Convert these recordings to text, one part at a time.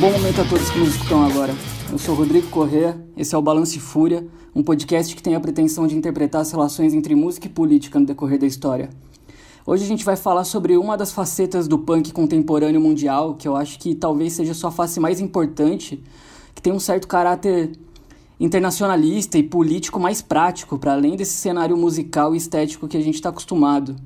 bom momento a todos que nos escutam agora. Eu sou Rodrigo Corrêa, esse é o Balanço e Fúria, um podcast que tem a pretensão de interpretar as relações entre música e política no decorrer da história. Hoje a gente vai falar sobre uma das facetas do punk contemporâneo mundial, que eu acho que talvez seja sua face mais importante, que tem um certo caráter internacionalista e político mais prático, para além desse cenário musical e estético que a gente está acostumado.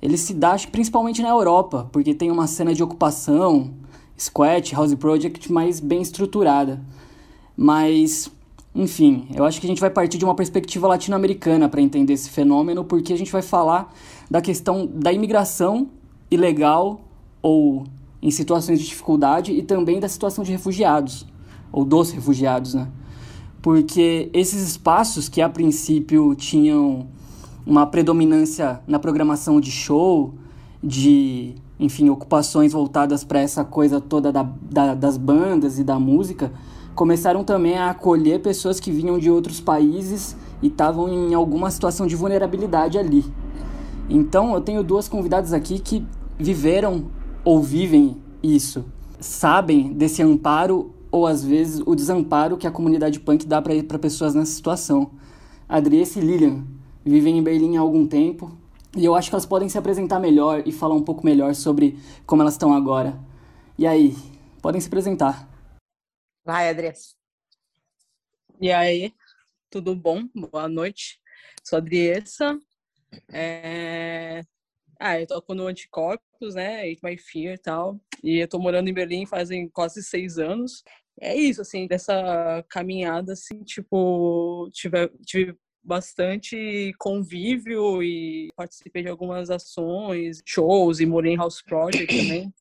Ele se dá principalmente na Europa, porque tem uma cena de ocupação, squat, house project mais bem estruturada. Mas, enfim, eu acho que a gente vai partir de uma perspectiva latino-americana para entender esse fenômeno, porque a gente vai falar da questão da imigração ilegal ou em situações de dificuldade e também da situação de refugiados, ou dos refugiados, né? Porque esses espaços que a princípio tinham uma predominância na programação de show, de, enfim, ocupações voltadas para essa coisa toda da, da, das bandas e da música, começaram também a acolher pessoas que vinham de outros países e estavam em alguma situação de vulnerabilidade ali. Então, eu tenho duas convidadas aqui que viveram ou vivem isso, sabem desse amparo ou às vezes o desamparo que a comunidade punk dá para pessoas nessa situação. Adriesse e Lilian vivem em Berlim há algum tempo e eu acho que elas podem se apresentar melhor e falar um pouco melhor sobre como elas estão agora. E aí, podem se apresentar. Vai, Adriesse. E aí, tudo bom? Boa noite. Sou a Adriessa, é... Ah, eu tô no Anticorpos, né? Eat My Fear e tal. E eu tô morando em Berlim fazem quase seis anos. É isso, assim, dessa caminhada, assim, tipo, tive, tive bastante convívio e participei de algumas ações, shows e morei em House Project também.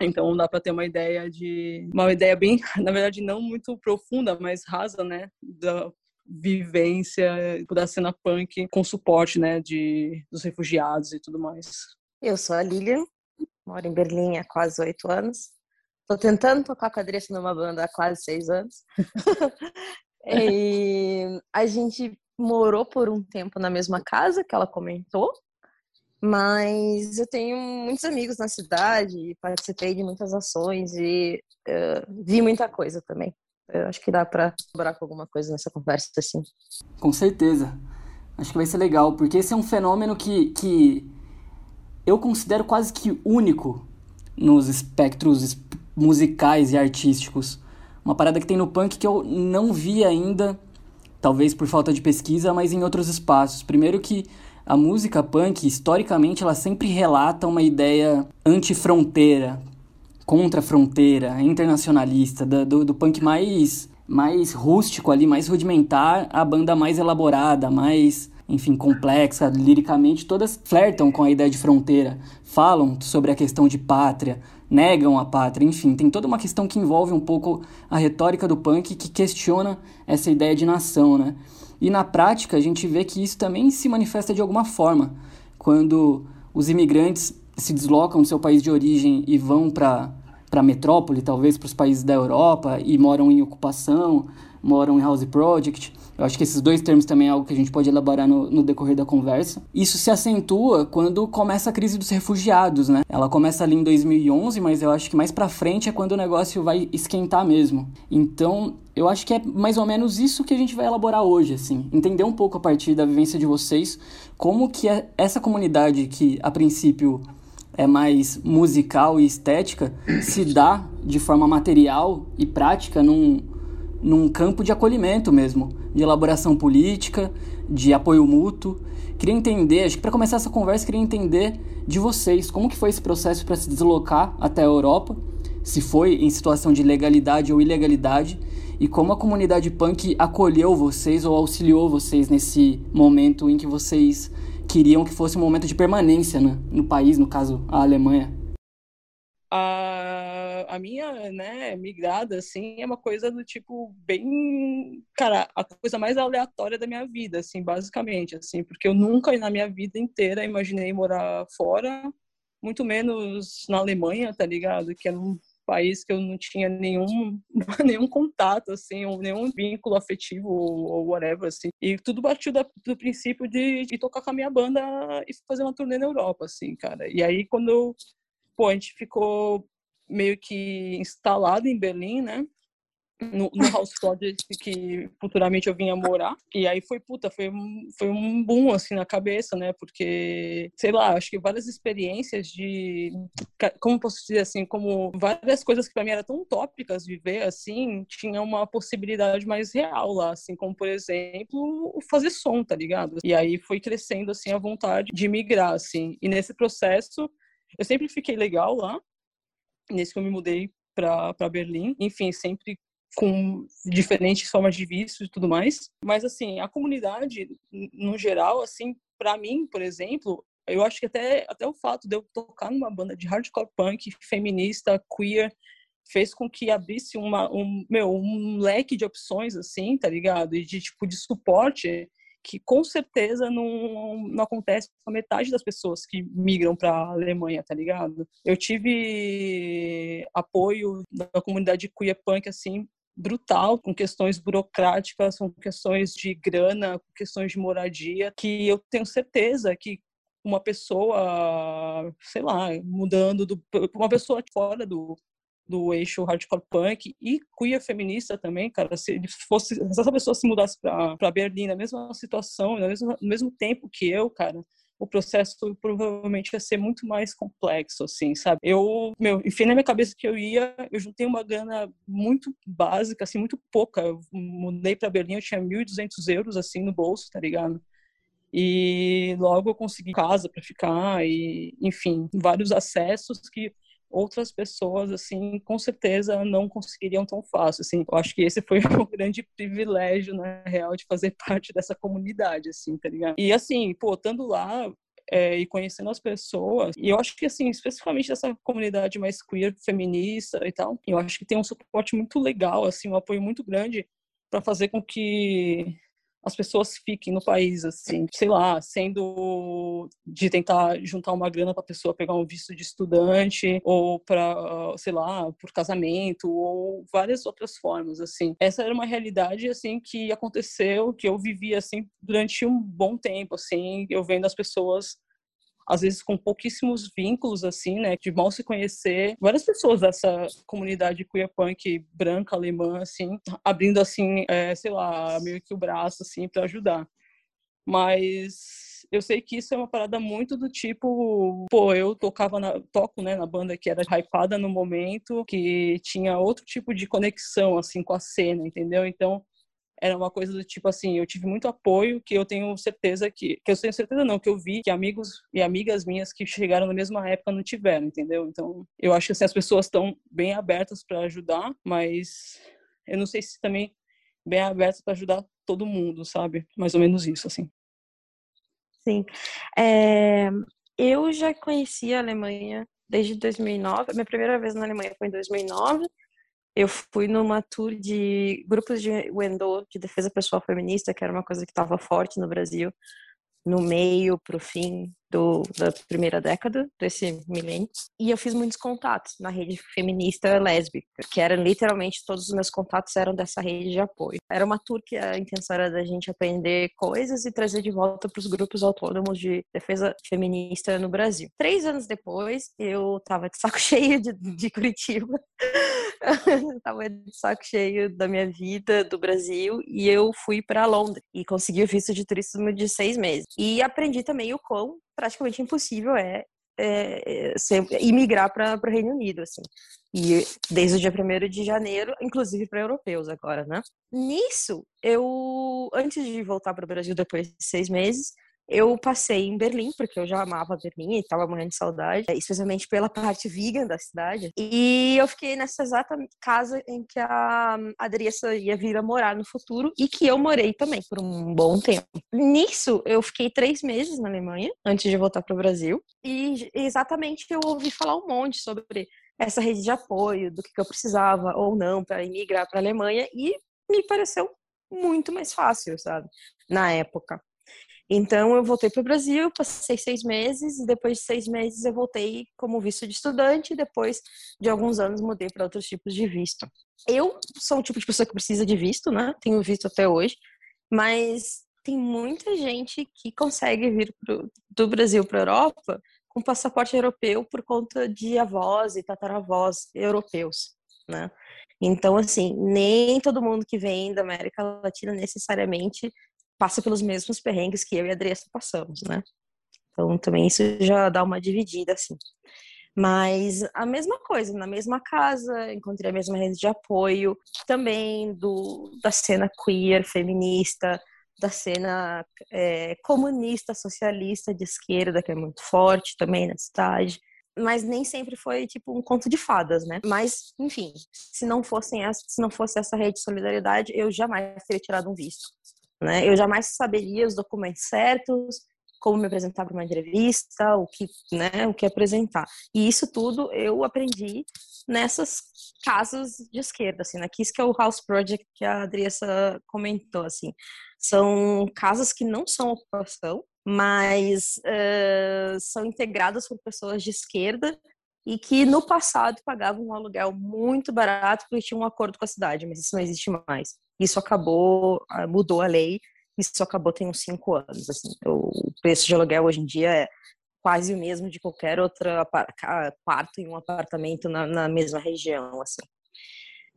Então dá para ter uma ideia de uma ideia bem, na verdade não muito profunda, mas rasa, né, da vivência da cena punk com suporte, né, de dos refugiados e tudo mais. Eu sou a Lilian, moro em Berlim há quase oito anos. Estou tentando tocar com a Adriana numa banda há quase seis anos. e a gente morou por um tempo na mesma casa que ela comentou, mas eu tenho muitos amigos na cidade, participei de muitas ações e uh, vi muita coisa também. Eu acho que dá para colaborar com alguma coisa nessa conversa, assim. Com certeza. Acho que vai ser legal, porque esse é um fenômeno que, que eu considero quase que único nos espectros musicais e artísticos. Uma parada que tem no punk que eu não vi ainda, talvez por falta de pesquisa, mas em outros espaços. Primeiro que a música punk, historicamente, ela sempre relata uma ideia anti-fronteira, contra a fronteira, internacionalista, do, do punk mais, mais rústico ali, mais rudimentar, a banda mais elaborada, mais enfim, complexa, liricamente, todas flertam com a ideia de fronteira, falam sobre a questão de pátria, negam a pátria, enfim, tem toda uma questão que envolve um pouco a retórica do punk que questiona essa ideia de nação, né? E na prática a gente vê que isso também se manifesta de alguma forma, quando os imigrantes se deslocam do seu país de origem e vão para para metrópole, talvez para os países da Europa, e moram em ocupação, moram em house project. Eu acho que esses dois termos também é algo que a gente pode elaborar no, no, decorrer da conversa. Isso se acentua quando começa a crise dos refugiados, né? Ela começa ali em 2011, mas eu acho que mais para frente é quando o negócio vai esquentar mesmo. Então, eu acho que é mais ou menos isso que a gente vai elaborar hoje, assim. Entender um pouco a partir da vivência de vocês como que é essa comunidade que, a princípio, é mais musical e estética se dá de forma material e prática num, num campo de acolhimento mesmo, de elaboração política, de apoio mútuo. Queria entender, acho que para começar essa conversa, queria entender de vocês como que foi esse processo para se deslocar até a Europa, se foi em situação de legalidade ou ilegalidade, e como a comunidade punk acolheu vocês ou auxiliou vocês nesse momento em que vocês queriam que fosse um momento de permanência né, no país, no caso, a Alemanha? A, minha, né, migrada, assim, é uma coisa do tipo bem, cara, a coisa mais aleatória da minha vida, assim, basicamente, assim, porque eu nunca na minha vida inteira imaginei morar fora, muito menos na Alemanha, tá ligado? Que é um país que eu não tinha nenhum, nenhum contato, assim, nenhum vínculo afetivo ou, whatever, assim. E tudo partiu da, do princípio de, de, tocar com a minha banda e fazer uma turnê na Europa, assim, cara. E aí, quando, pô, a gente ficou meio que instalado em Berlim, né? no, no House Project que futuramente eu vinha morar. E aí foi, puta, foi, foi um boom, assim, na cabeça, né? Porque, sei lá, acho que várias experiências de, como posso dizer assim, como várias coisas que para mim eram tão utópicas viver, assim, tinha uma possibilidade mais real lá, assim, como, por exemplo, fazer som, tá ligado? E aí foi crescendo, assim, a vontade de migrar, assim. E nesse processo, eu sempre fiquei legal lá, nesse que eu me mudei para Berlim. Enfim, sempre com diferentes formas de vício e tudo mais. Mas, assim, a comunidade, no geral, assim, para mim, por exemplo, eu acho que até, até o fato de eu tocar numa banda de hardcore punk feminista, queer, fez com que abrisse uma, um, meu, um leque de opções, assim, tá ligado? E de, tipo, de suporte que com certeza não, não acontece com a metade das pessoas que migram para a Alemanha, tá ligado? Eu tive apoio da comunidade queer punk, assim, brutal com questões burocráticas, com questões de grana, com questões de moradia, que eu tenho certeza que uma pessoa, sei lá, mudando do uma pessoa fora do do eixo hardcore punk e queer feminista também, cara, se ele fosse se essa pessoa se mudasse para Berlim na mesma situação, no mesmo, no mesmo tempo que eu, cara, o processo provavelmente ia ser muito mais complexo, assim, sabe? Eu, meu, enfim, na minha cabeça que eu ia, eu juntei uma grana muito básica, assim, muito pouca. Eu mudei para Berlim, eu tinha 1.200 euros, assim, no bolso, tá ligado? E logo eu consegui casa para ficar e, enfim, vários acessos que outras pessoas, assim, com certeza não conseguiriam tão fácil, assim. Eu acho que esse foi o grande privilégio, na real, de fazer parte dessa comunidade, assim, tá ligado? E, assim, pô, estando lá, é, e conhecendo as pessoas. E eu acho que, assim, especificamente dessa comunidade mais queer, feminista e tal, eu acho que tem um suporte muito legal, assim, um apoio muito grande para fazer com que as pessoas fiquem no país, assim, sei lá, sendo de tentar juntar uma grana para a pessoa pegar um visto de estudante ou para, sei lá, por casamento ou várias outras formas, assim. Essa era uma realidade, assim, que aconteceu, que eu vivi, assim, durante um bom tempo, assim, eu vendo as pessoas às vezes com pouquíssimos vínculos, assim, né, de mal se conhecer. Várias pessoas dessa comunidade queer punk branca, alemã, assim, abrindo, assim, é, sei lá, meio que o braço, assim, para ajudar. Mas eu sei que isso é uma parada muito do tipo, pô, eu tocava na, toco, né, na banda que era hypada no momento, que tinha outro tipo de conexão assim com a cena, entendeu? Então, era uma coisa do tipo assim, eu tive muito apoio que eu tenho certeza que, que eu tenho certeza não, que eu vi que amigos e amigas minhas que chegaram na mesma época não tiveram, entendeu? Então, eu acho que assim, as pessoas estão bem abertas para ajudar, mas eu não sei se também bem abertas para ajudar todo mundo, sabe? Mais ou menos isso, assim. Sim. É, eu já conheci a Alemanha desde 2009. Minha primeira vez na Alemanha foi em 2009 eu fui numa tour de grupos de Wendô, de defesa pessoal feminista, que era uma coisa que estava forte no Brasil, no meio para o fim do, da primeira década desse milênio. E eu fiz muitos contatos na rede feminista lésbica, que eram literalmente todos os meus contatos eram dessa rede de apoio. Era uma tour que a intenção era da gente aprender coisas e trazer de volta para os grupos autônomos de defesa feminista no Brasil. Três anos depois, eu estava de saco cheio de, de Curitiba. tava de saco cheio da minha vida, do Brasil, e eu fui para Londres e consegui o visto de turismo de seis meses. E aprendi também o quão praticamente impossível é, é, é ser, imigrar para o Reino Unido, assim. E desde o dia 1 de janeiro, inclusive para europeus agora, né? Nisso, eu, antes de voltar para o Brasil depois de seis meses, eu passei em Berlim, porque eu já amava Berlim e estava morrendo de saudade, especialmente pela parte vegan da cidade. E eu fiquei nessa exata casa em que a Adriessa ia vir a morar no futuro e que eu morei também por um bom tempo. Nisso, eu fiquei três meses na Alemanha, antes de voltar para o Brasil. E exatamente eu ouvi falar um monte sobre essa rede de apoio, do que eu precisava ou não para emigrar para a Alemanha e me pareceu muito mais fácil, sabe? Na época. Então, eu voltei para o Brasil, passei seis meses, e depois de seis meses eu voltei como visto de estudante, e depois de alguns anos mudei para outros tipos de visto. Eu sou um tipo de pessoa que precisa de visto, né? Tenho visto até hoje, mas tem muita gente que consegue vir pro, do Brasil para a Europa com passaporte europeu por conta de avós e tataravós europeus, né? Então, assim, nem todo mundo que vem da América Latina necessariamente passa pelos mesmos perrengues que eu e a Adriana passamos, né? Então, também isso já dá uma dividida, assim. Mas a mesma coisa, na mesma casa, encontrei a mesma rede de apoio, também do, da cena queer, feminista, da cena é, comunista, socialista de esquerda, que é muito forte também na cidade. Mas nem sempre foi tipo um conto de fadas, né? Mas, enfim, se não fossem essa, se não fosse essa rede de solidariedade, eu jamais teria tirado um visto. Né? Eu jamais saberia os documentos certos, como me apresentar para uma entrevista, o que, né, o que apresentar. E isso tudo eu aprendi nessas casas de esquerda, assim, né? Que isso que é o House Project que a Adriessa comentou, assim. São casas que não são ocupação, mas uh, são integradas por pessoas de esquerda e que no passado pagavam um aluguel muito barato porque tinha um acordo com a cidade, mas isso não existe mais. Isso acabou, ah, mudou a lei, isso acabou tem uns cinco anos. Assim. O preço de aluguel hoje em dia é quase o mesmo de qualquer outro quarto em um apartamento na, na mesma região, assim.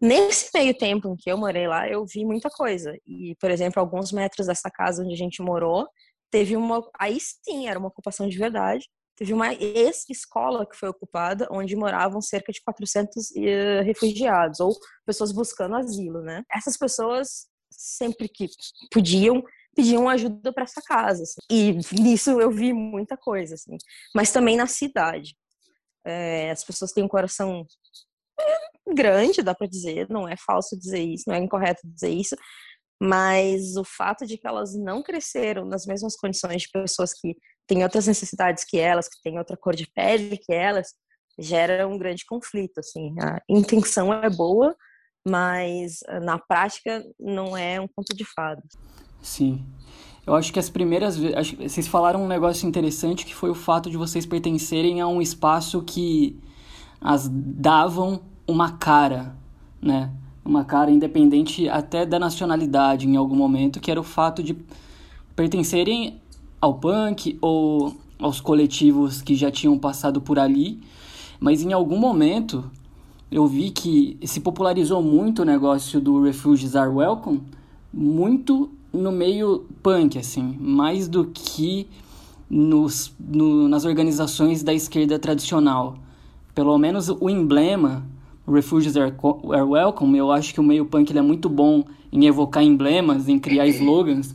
Nesse meio tempo em que eu morei lá, eu vi muita coisa. E, por exemplo, alguns metros dessa casa onde a gente morou, teve uma. Aí sim, era uma ocupação de verdade. Teve uma ex-escola que foi ocupada, onde moravam cerca de 400 uh, eh, refugiados, ou pessoas buscando asilo, né? Essas pessoas, sempre que podiam, pediam ajuda para essa casa. Assim. E nisso eu vi muita coisa, assim. Mas também na cidade. É, as pessoas têm um coração grande, dá para dizer, não é falso dizer isso, não é incorreto dizer isso, mas o fato de que elas não cresceram nas mesmas condições de pessoas que têm outras necessidades que elas, que têm outra cor de pele que elas, gera um grande conflito, assim. A intenção é boa, mas ah, na prática não é um ponto de fadas. Sim. Eu acho que as primeiras vezes. Vocês falaram um negócio interessante que foi o fato de vocês pertencerem a um espaço que as davam uma cara, né? Uma cara independente até da nacionalidade em algum momento, que era o fato de pertencerem ao punk ou aos coletivos que já tinham passado por ali, mas em algum momento eu vi que se popularizou muito o negócio do Refugees Are Welcome, muito no meio punk, assim, mais do que nos, no, nas organizações da esquerda tradicional. Pelo menos o emblema Refugees Are, Are Welcome, eu acho que o meio punk é muito bom em evocar emblemas, em criar slogans.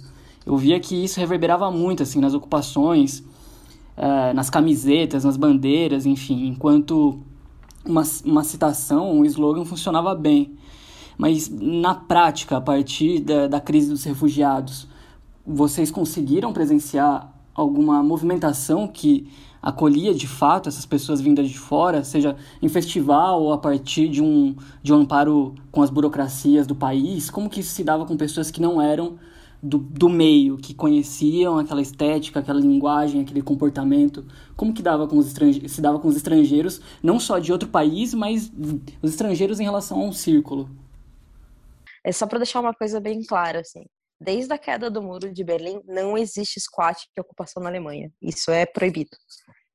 Eu via que isso reverberava muito assim nas ocupações, uh, nas camisetas, nas bandeiras, enfim, enquanto uma, uma citação, um slogan funcionava bem. Mas na prática, a partir da, da crise dos refugiados, vocês conseguiram presenciar alguma movimentação que acolhia de fato essas pessoas vindas de fora, seja em festival ou a partir de um, de um amparo com as burocracias do país? Como que isso se dava com pessoas que não eram do, do meio, que conheciam aquela estética, aquela linguagem, aquele comportamento? Como que dava com os se dava com os estrangeiros, não só de outro país, mas os estrangeiros em relação a um círculo? É só para deixar uma coisa bem clara, assim. Desde a queda do muro de Berlim, não existe squat de ocupação na Alemanha. Isso é proibido.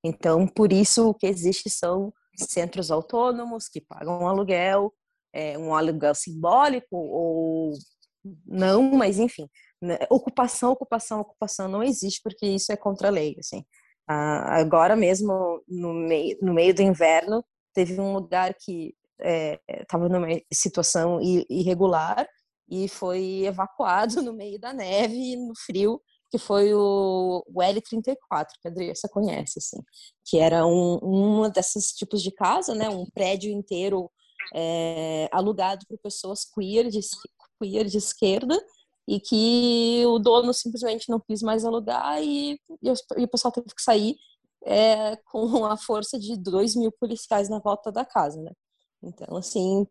Então, por isso, o que existe são centros autônomos que pagam um aluguel, é, um aluguel simbólico ou não, mas enfim, ocupação, ocupação, ocupação não existe porque isso é contra a lei, assim. Ah, agora mesmo, no meio, no meio do inverno, teve um lugar que estava é, numa situação irregular e foi evacuado no meio da neve no frio, que foi o, o L34, que a Adriana conhece, assim, que era um, desses tipos de casa, né, um prédio inteiro é, alugado para pessoas queer de, queer de esquerda, e que o dono simplesmente não quis mais alugar e, e o pessoal teve que sair é, com a força de dois mil policiais na volta da casa, né? Então, assim,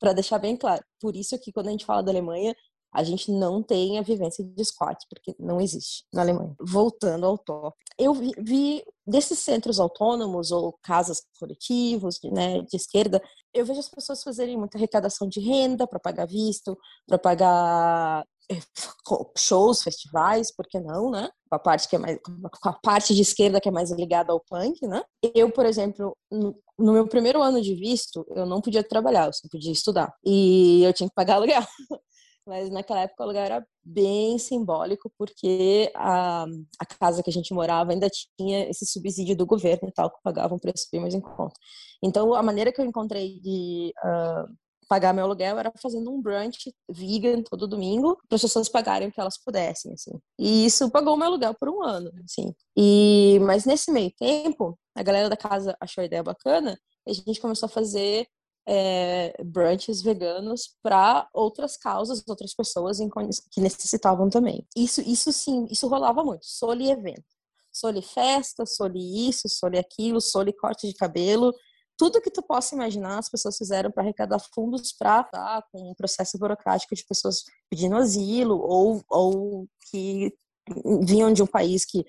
para deixar bem claro. Por isso que quando a gente fala da Alemanha, a gente não tem a vivência de squat, porque não existe na Alemanha. Voltando ao tópico, eu vi, vi desses centros autônomos ou casas coletivos né, de esquerda, eu vejo as pessoas fazerem muita arrecadação de renda para pagar visto, para pagar eh, shows, festivais, por que não, né? com a parte que é mais com a parte de esquerda que é mais ligada ao punk, né? Eu, por exemplo, no, meu primeiro ano de visto, eu não podia trabalhar, eu só podia estudar. E eu tinha que pagar aluguel. Mas naquela época o aluguel era bem simbólico, porque a, a casa que a gente morava ainda tinha esse subsídio do governo e tal, que pagava um preço bem mais em conta. Então, a maneira que eu encontrei de uh, pagar meu aluguel era fazendo um brunch vegan todo domingo para as pessoas pagarem o que elas pudessem, assim. E isso pagou meu aluguel por um ano, assim. E mas nesse meio tempo, a galera da casa achou a ideia bacana e a gente começou a fazer é, brunches veganos para outras causas, outras pessoas que necessitavam também. Isso, isso sim, isso rolava muito. Soli evento, soli festa, soli isso, soli aquilo, soli corte de cabelo, tudo que tu possa imaginar, as pessoas fizeram para arrecadar fundos para tá, com um processo burocrático de pessoas pedindo asilo ou, ou que vinham de um país que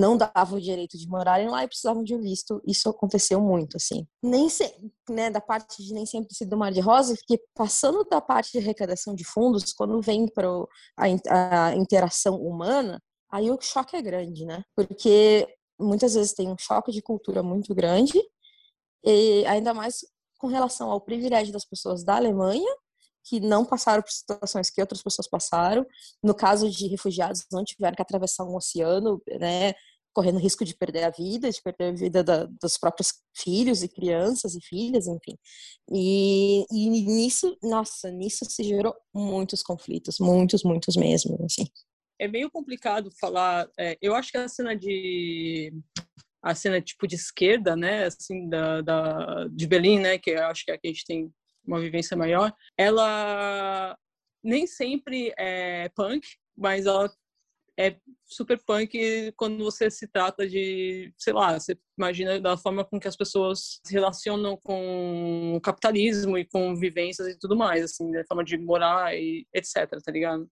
não dava o direito de morarem lá e precisavam de um visto. Isso aconteceu muito, assim. Nem sempre, né, da parte de nem sempre do Mar de Rosa, porque passando da parte de arrecadação de fundos, quando vem para a, a interação humana, aí o choque é grande, né? Porque muitas vezes tem um choque de cultura muito grande e ainda mais com relação ao privilégio das pessoas da Alemanha, que não passaram por situações que outras pessoas passaram. No caso de refugiados, não tiveram que atravessar um oceano, né, correndo risco de perder a vida, de perder a vida da, dos próprios filhos e crianças e filhas, enfim. E, e nisso, nossa, nisso se gerou muitos conflitos, muitos, muitos mesmo, assim. É meio complicado falar. É, eu acho que a cena de a cena tipo de esquerda, né, assim da, da de Berlim, né, que eu acho que aqui a gente tem uma vivência maior, ela nem sempre é punk, mas ela é super punk quando você se trata de, sei lá, você imagina da forma com que as pessoas se relacionam com o capitalismo e com vivências e tudo mais, assim, da forma de morar e etc, tá ligado?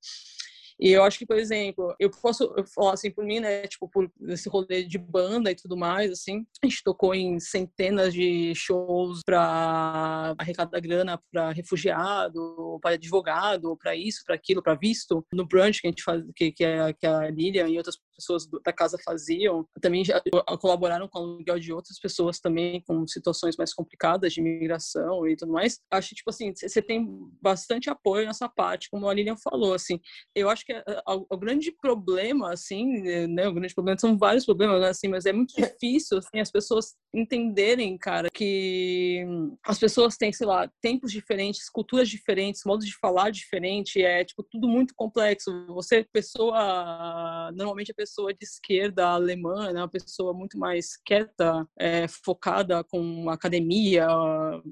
E eu acho que, por exemplo, eu posso falar assim por mim, né? Tipo, por esse rolê de banda e tudo mais, assim. A gente tocou em centenas de shows para arrecadar grana para refugiado, para advogado, para isso, para aquilo, para visto. No brunch que a gente faz, que, que, a, que a Lilian e outras pessoas da casa faziam, também já colaboraram com o aluguel de outras pessoas também com situações mais complicadas de imigração e tudo mais. Acho tipo assim, você tem bastante apoio nessa parte, como a Lilian falou, assim. Eu acho que a, o grande problema, assim, né, o grande problema são vários problemas, né, assim, mas é muito difícil, assim, as pessoas entenderem, cara, que as pessoas têm, sei lá, tempos diferentes, culturas diferentes, modos de falar diferente, é, tipo, tudo muito complexo. Você, pessoa, normalmente a pessoa de esquerda alemã, né, uma pessoa muito mais quieta, é, focada com academia,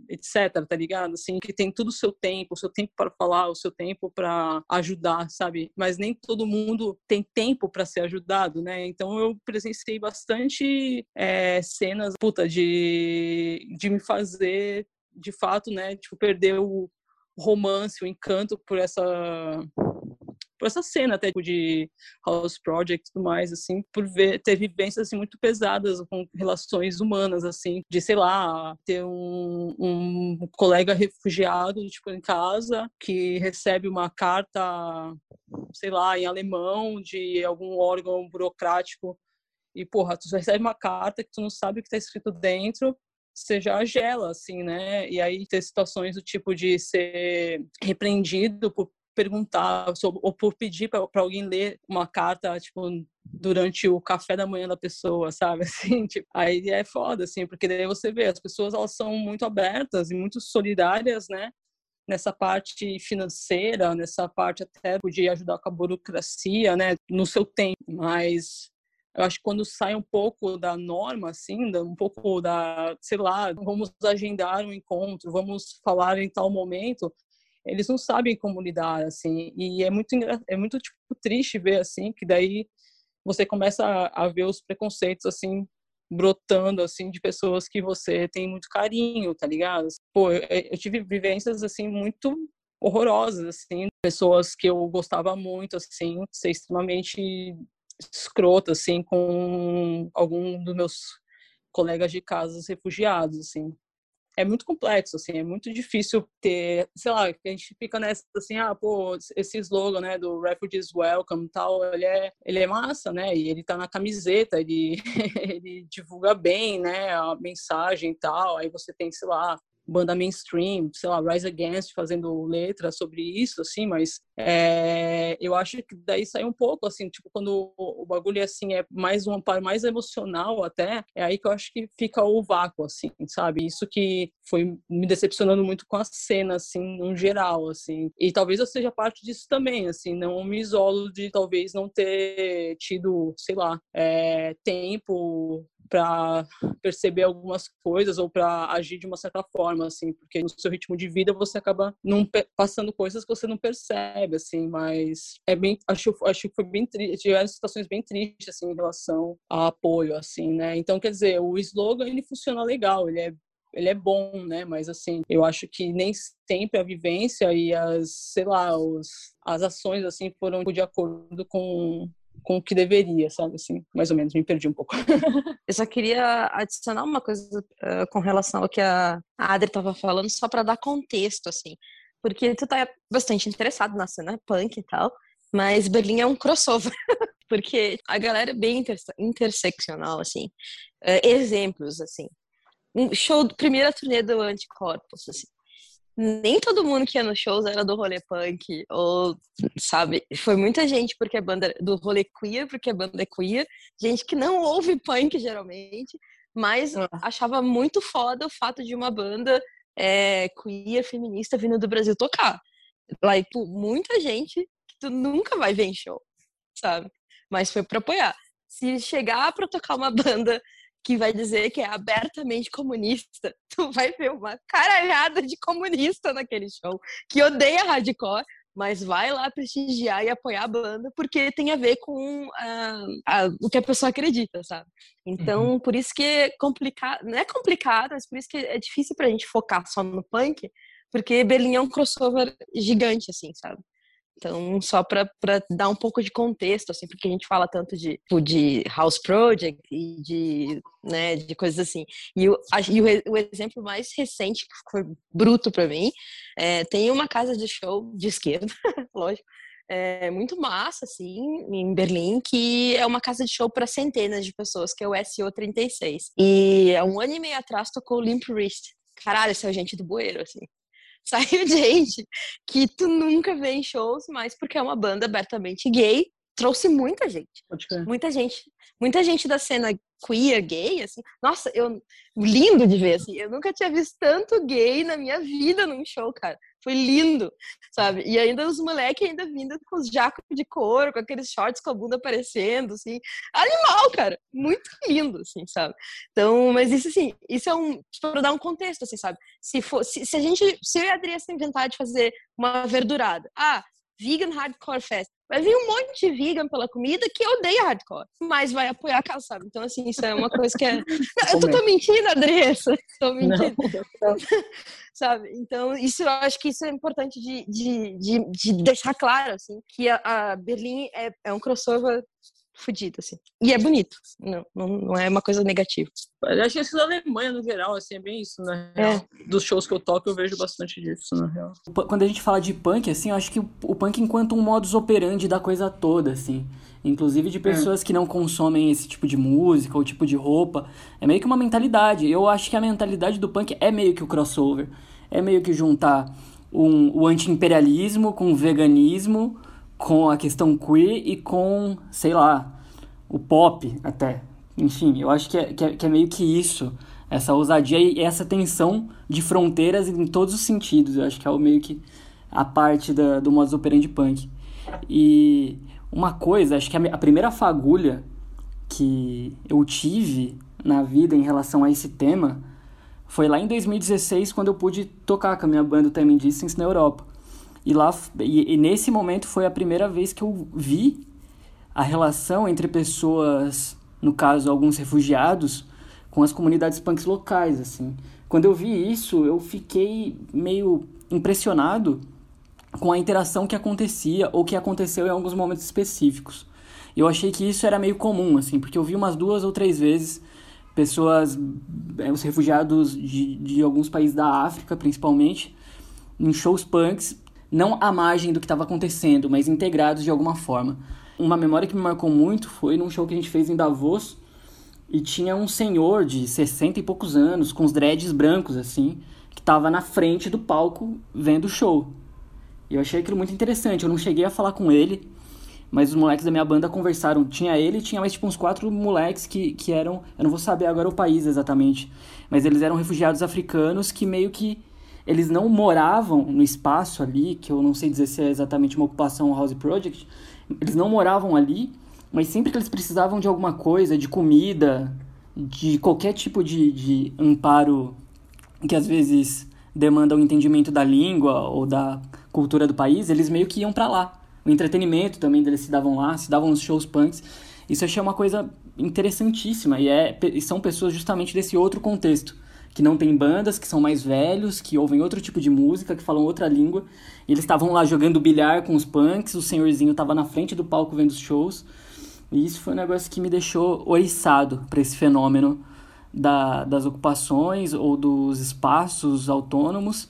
etc, tá ligado? Assim, que tem tudo o seu tempo, o seu tempo para falar, o seu tempo para ajudar, sabe? Mas nem todo mundo tem tempo para ser ajudado, né? Então eu presenciei bastante é, cenas, puta, de, de me fazer, de fato, né? Tipo, perder o romance, o encanto por essa por essa cena até tipo, de House Project e tudo mais, assim, por ver, ter vivências assim, muito pesadas com relações humanas, assim, de, sei lá, ter um, um colega refugiado, tipo, em casa, que recebe uma carta, sei lá, em alemão, de algum órgão burocrático, e, porra, tu recebe uma carta que tu não sabe o que está escrito dentro, você já gela, assim, né? E aí ter situações do tipo de ser repreendido por perguntar ou por pedir para alguém ler uma carta, tipo, durante o café da manhã da pessoa, sabe? Assim, tipo, aí é foda, assim, porque daí você vê, as pessoas elas são muito abertas e muito solidárias, né? Nessa parte financeira, nessa parte até de ajudar com a burocracia, né? No seu tempo, mas eu acho que quando sai um pouco da norma, assim, um pouco da, sei lá, vamos agendar um encontro, vamos falar em tal momento, eles não sabem como lidar, assim, e é muito, é muito, tipo, triste ver, assim, que daí você começa a, a ver os preconceitos, assim, brotando, assim, de pessoas que você tem muito carinho, tá ligado? Pô, eu, eu tive vivências, assim, muito horrorosas, assim, pessoas que eu gostava muito, assim, ser extremamente escrota, assim, com algum dos meus colegas de casas refugiados, assim. É muito complexo, assim, é muito difícil ter, sei lá, a gente fica nessa, assim, ah, pô, esse slogan, né, do Refugees Welcome tal, ele é, ele é massa, né, e ele tá na camiseta, ele, ele divulga bem, né, a mensagem e tal, aí você tem, sei lá, banda mainstream, sei lá, Rise Against fazendo letra sobre isso, assim, mas é, eu acho que daí sai um pouco, assim, tipo, quando o, bagulho é assim, é mais um amparo mais emocional até, é aí que eu acho que fica o vácuo, assim, sabe? Isso que foi me decepcionando muito com a cena, assim, no geral, assim. E talvez eu seja parte disso também, assim, não me isolo de talvez não ter tido, sei lá, é, tempo para perceber algumas coisas ou para agir de uma certa forma, assim, porque no seu ritmo de vida você acaba não passando coisas que você não percebe, assim, mas é bem, acho, acho que foi bem triste, tiveram situações bem tristes, assim, em relação ao apoio, assim, né, então, quer dizer, o slogan, ele funciona legal, ele é ele é bom, né? Mas assim, eu acho que nem sempre a vivência e as, sei lá, os, as ações assim foram de acordo com com o que deveria, sabe? Assim, mais ou menos, me perdi um pouco. Eu só queria adicionar uma coisa uh, com relação ao que a Adri estava falando, só para dar contexto, assim. Porque tu tá bastante interessado na cena punk e tal, mas Berlim é um crossover. porque a galera é bem interse interseccional, assim. Uh, exemplos, assim. Um show, primeira turnê do Anticorpos, assim nem todo mundo que ia nos shows era do rolê punk, ou, sabe, foi muita gente porque a banda do rolê queer, porque a banda é queer, gente que não ouve punk geralmente, mas ah. achava muito foda o fato de uma banda é, queer, feminista vindo do Brasil tocar. Like, muita gente que tu nunca vai ver em show, sabe? Mas foi pra apoiar. Se chegar pra tocar uma banda que vai dizer que é abertamente comunista, tu vai ver uma caralhada de comunista naquele show, que odeia hardcore, mas vai lá prestigiar e apoiar a banda porque tem a ver com uh, uh, o que a pessoa acredita, sabe? Então, uhum. por isso que é complicado, não é complicado, mas por isso que é difícil pra gente focar só no punk, porque Berlim é um crossover gigante, assim, sabe? Então, só para dar um pouco de contexto, assim, porque a gente fala tanto de, tipo, de house project e de, né, de coisas assim. E, o, e o, o exemplo mais recente, que foi bruto para mim, é, tem uma casa de show de esquerda, lógico, é, muito massa, assim, em Berlim, que é uma casa de show para centenas de pessoas, que é o SO36. E há um ano e meio atrás tocou Limp Wrist. Caralho, esse é gente do bueiro, assim. Saiu gente que tu nunca vê em shows, mas porque é uma banda abertamente gay, trouxe muita gente. Muita gente. Muita gente da cena queer, gay, assim. Nossa, eu lindo de ver, assim. Eu nunca tinha visto tanto gay na minha vida num show, cara. Foi lindo, sabe? E ainda os moleques ainda vindo com os jacos de couro, com aqueles shorts com a bunda aparecendo, assim. Animal, cara. Muito lindo, assim, sabe? Então, mas isso, assim, isso é um... Para dar um contexto, assim, sabe? Se, for, se, se a gente... Se eu e a Adriana inventar de fazer uma verdurada. Ah, Vegan Hardcore Fest. Vai vir um monte de vegan pela comida que odeia hardcore, mas vai apoiar a casa, sabe? Então, assim, isso é uma coisa que é. Não, eu tô, tô mentindo, Andressa. Tô mentindo. Não, sabe? Então, isso eu acho que isso é importante de, de, de, de deixar claro, assim, que a, a Berlim é, é um crossover fodido, assim. E é bonito, não, não, não é uma coisa negativa. Eu acho que isso da Alemanha, no geral, assim, é bem isso, né? É. Dos shows que eu toco, eu vejo bastante disso, na real. Quando a gente fala de punk, assim, eu acho que o punk enquanto um modus operandi da coisa toda, assim. Inclusive de é. pessoas é. que não consomem esse tipo de música ou tipo de roupa. É meio que uma mentalidade. Eu acho que a mentalidade do punk é meio que o crossover. É meio que juntar um, o anti-imperialismo com o veganismo com a questão queer e com, sei lá, o pop até. Enfim, eu acho que é, que é, que é meio que isso, essa ousadia e essa tensão de fronteiras em todos os sentidos. Eu acho que é o meio que a parte da, do modus operandi punk. E uma coisa, acho que a, primeira fagulha que eu tive na vida em relação a esse tema foi lá em 2016, quando eu pude tocar com a minha banda Time Distance na Europa. E lá e, e nesse momento foi a primeira vez que eu vi a relação entre pessoas, no caso alguns refugiados, com as comunidades punks locais, assim. Quando eu vi isso, eu fiquei meio impressionado com a interação que acontecia ou que aconteceu em alguns momentos específicos. Eu achei que isso era meio comum, assim, porque eu vi umas duas ou três vezes pessoas, é, os refugiados de, de alguns países da África, principalmente, em shows punks, não à margem do que estava acontecendo, mas integrados de alguma forma. Uma memória que me marcou muito foi num show que a gente fez em Davos, e tinha um senhor de 60 e poucos anos, com os dreads brancos, assim, que estava na frente do palco vendo o show. E eu achei aquilo muito interessante. Eu não cheguei a falar com ele, mas os moleques da minha banda conversaram. Tinha ele tinha mais tipo uns quatro moleques que, que eram. Eu não vou saber agora o país exatamente. Mas eles eram refugiados africanos que meio que. Eles não moravam no espaço ali, que eu não sei dizer se é exatamente uma ocupação House Project. Eles não moravam ali, mas sempre que eles precisavam de alguma coisa, de comida, de qualquer tipo de, de amparo que às vezes demanda o entendimento da língua ou da cultura do país, eles meio que iam para lá. O entretenimento também deles se davam lá, se davam nos shows punks. Isso eu achei uma coisa interessantíssima e, é, e são pessoas justamente desse outro contexto, que não tem bandas, que são mais velhos, que ouvem outro tipo de música, que falam outra língua. E eles estavam lá jogando bilhar com os punks, o senhorzinho estava na frente do palco vendo os shows. E isso foi um negócio que me deixou oriçado para esse fenômeno da, das ocupações ou dos espaços autônomos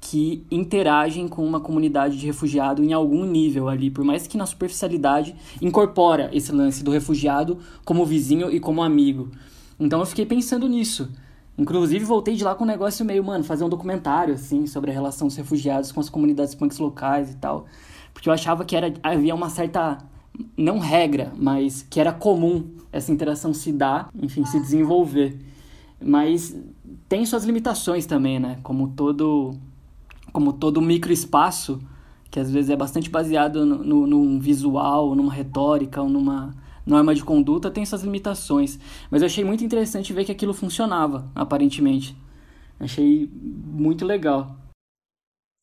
que interagem com uma comunidade de refugiado em algum nível ali, por mais que na superficialidade incorpora esse lance do refugiado como vizinho e como amigo. Então eu fiquei pensando nisso. Inclusive voltei de lá com um negócio meio, mano, fazer um documentário assim sobre a relação dos refugiados com as comunidades punks locais e tal, porque eu achava que era havia uma certa não regra, mas que era comum essa interação se dar, enfim, se desenvolver. Mas tem suas limitações também, né? Como todo como todo microespaço, que às vezes é bastante baseado no, no, num visual, numa retórica ou numa norma de conduta, tem suas limitações. Mas eu achei muito interessante ver que aquilo funcionava, aparentemente. Achei muito legal.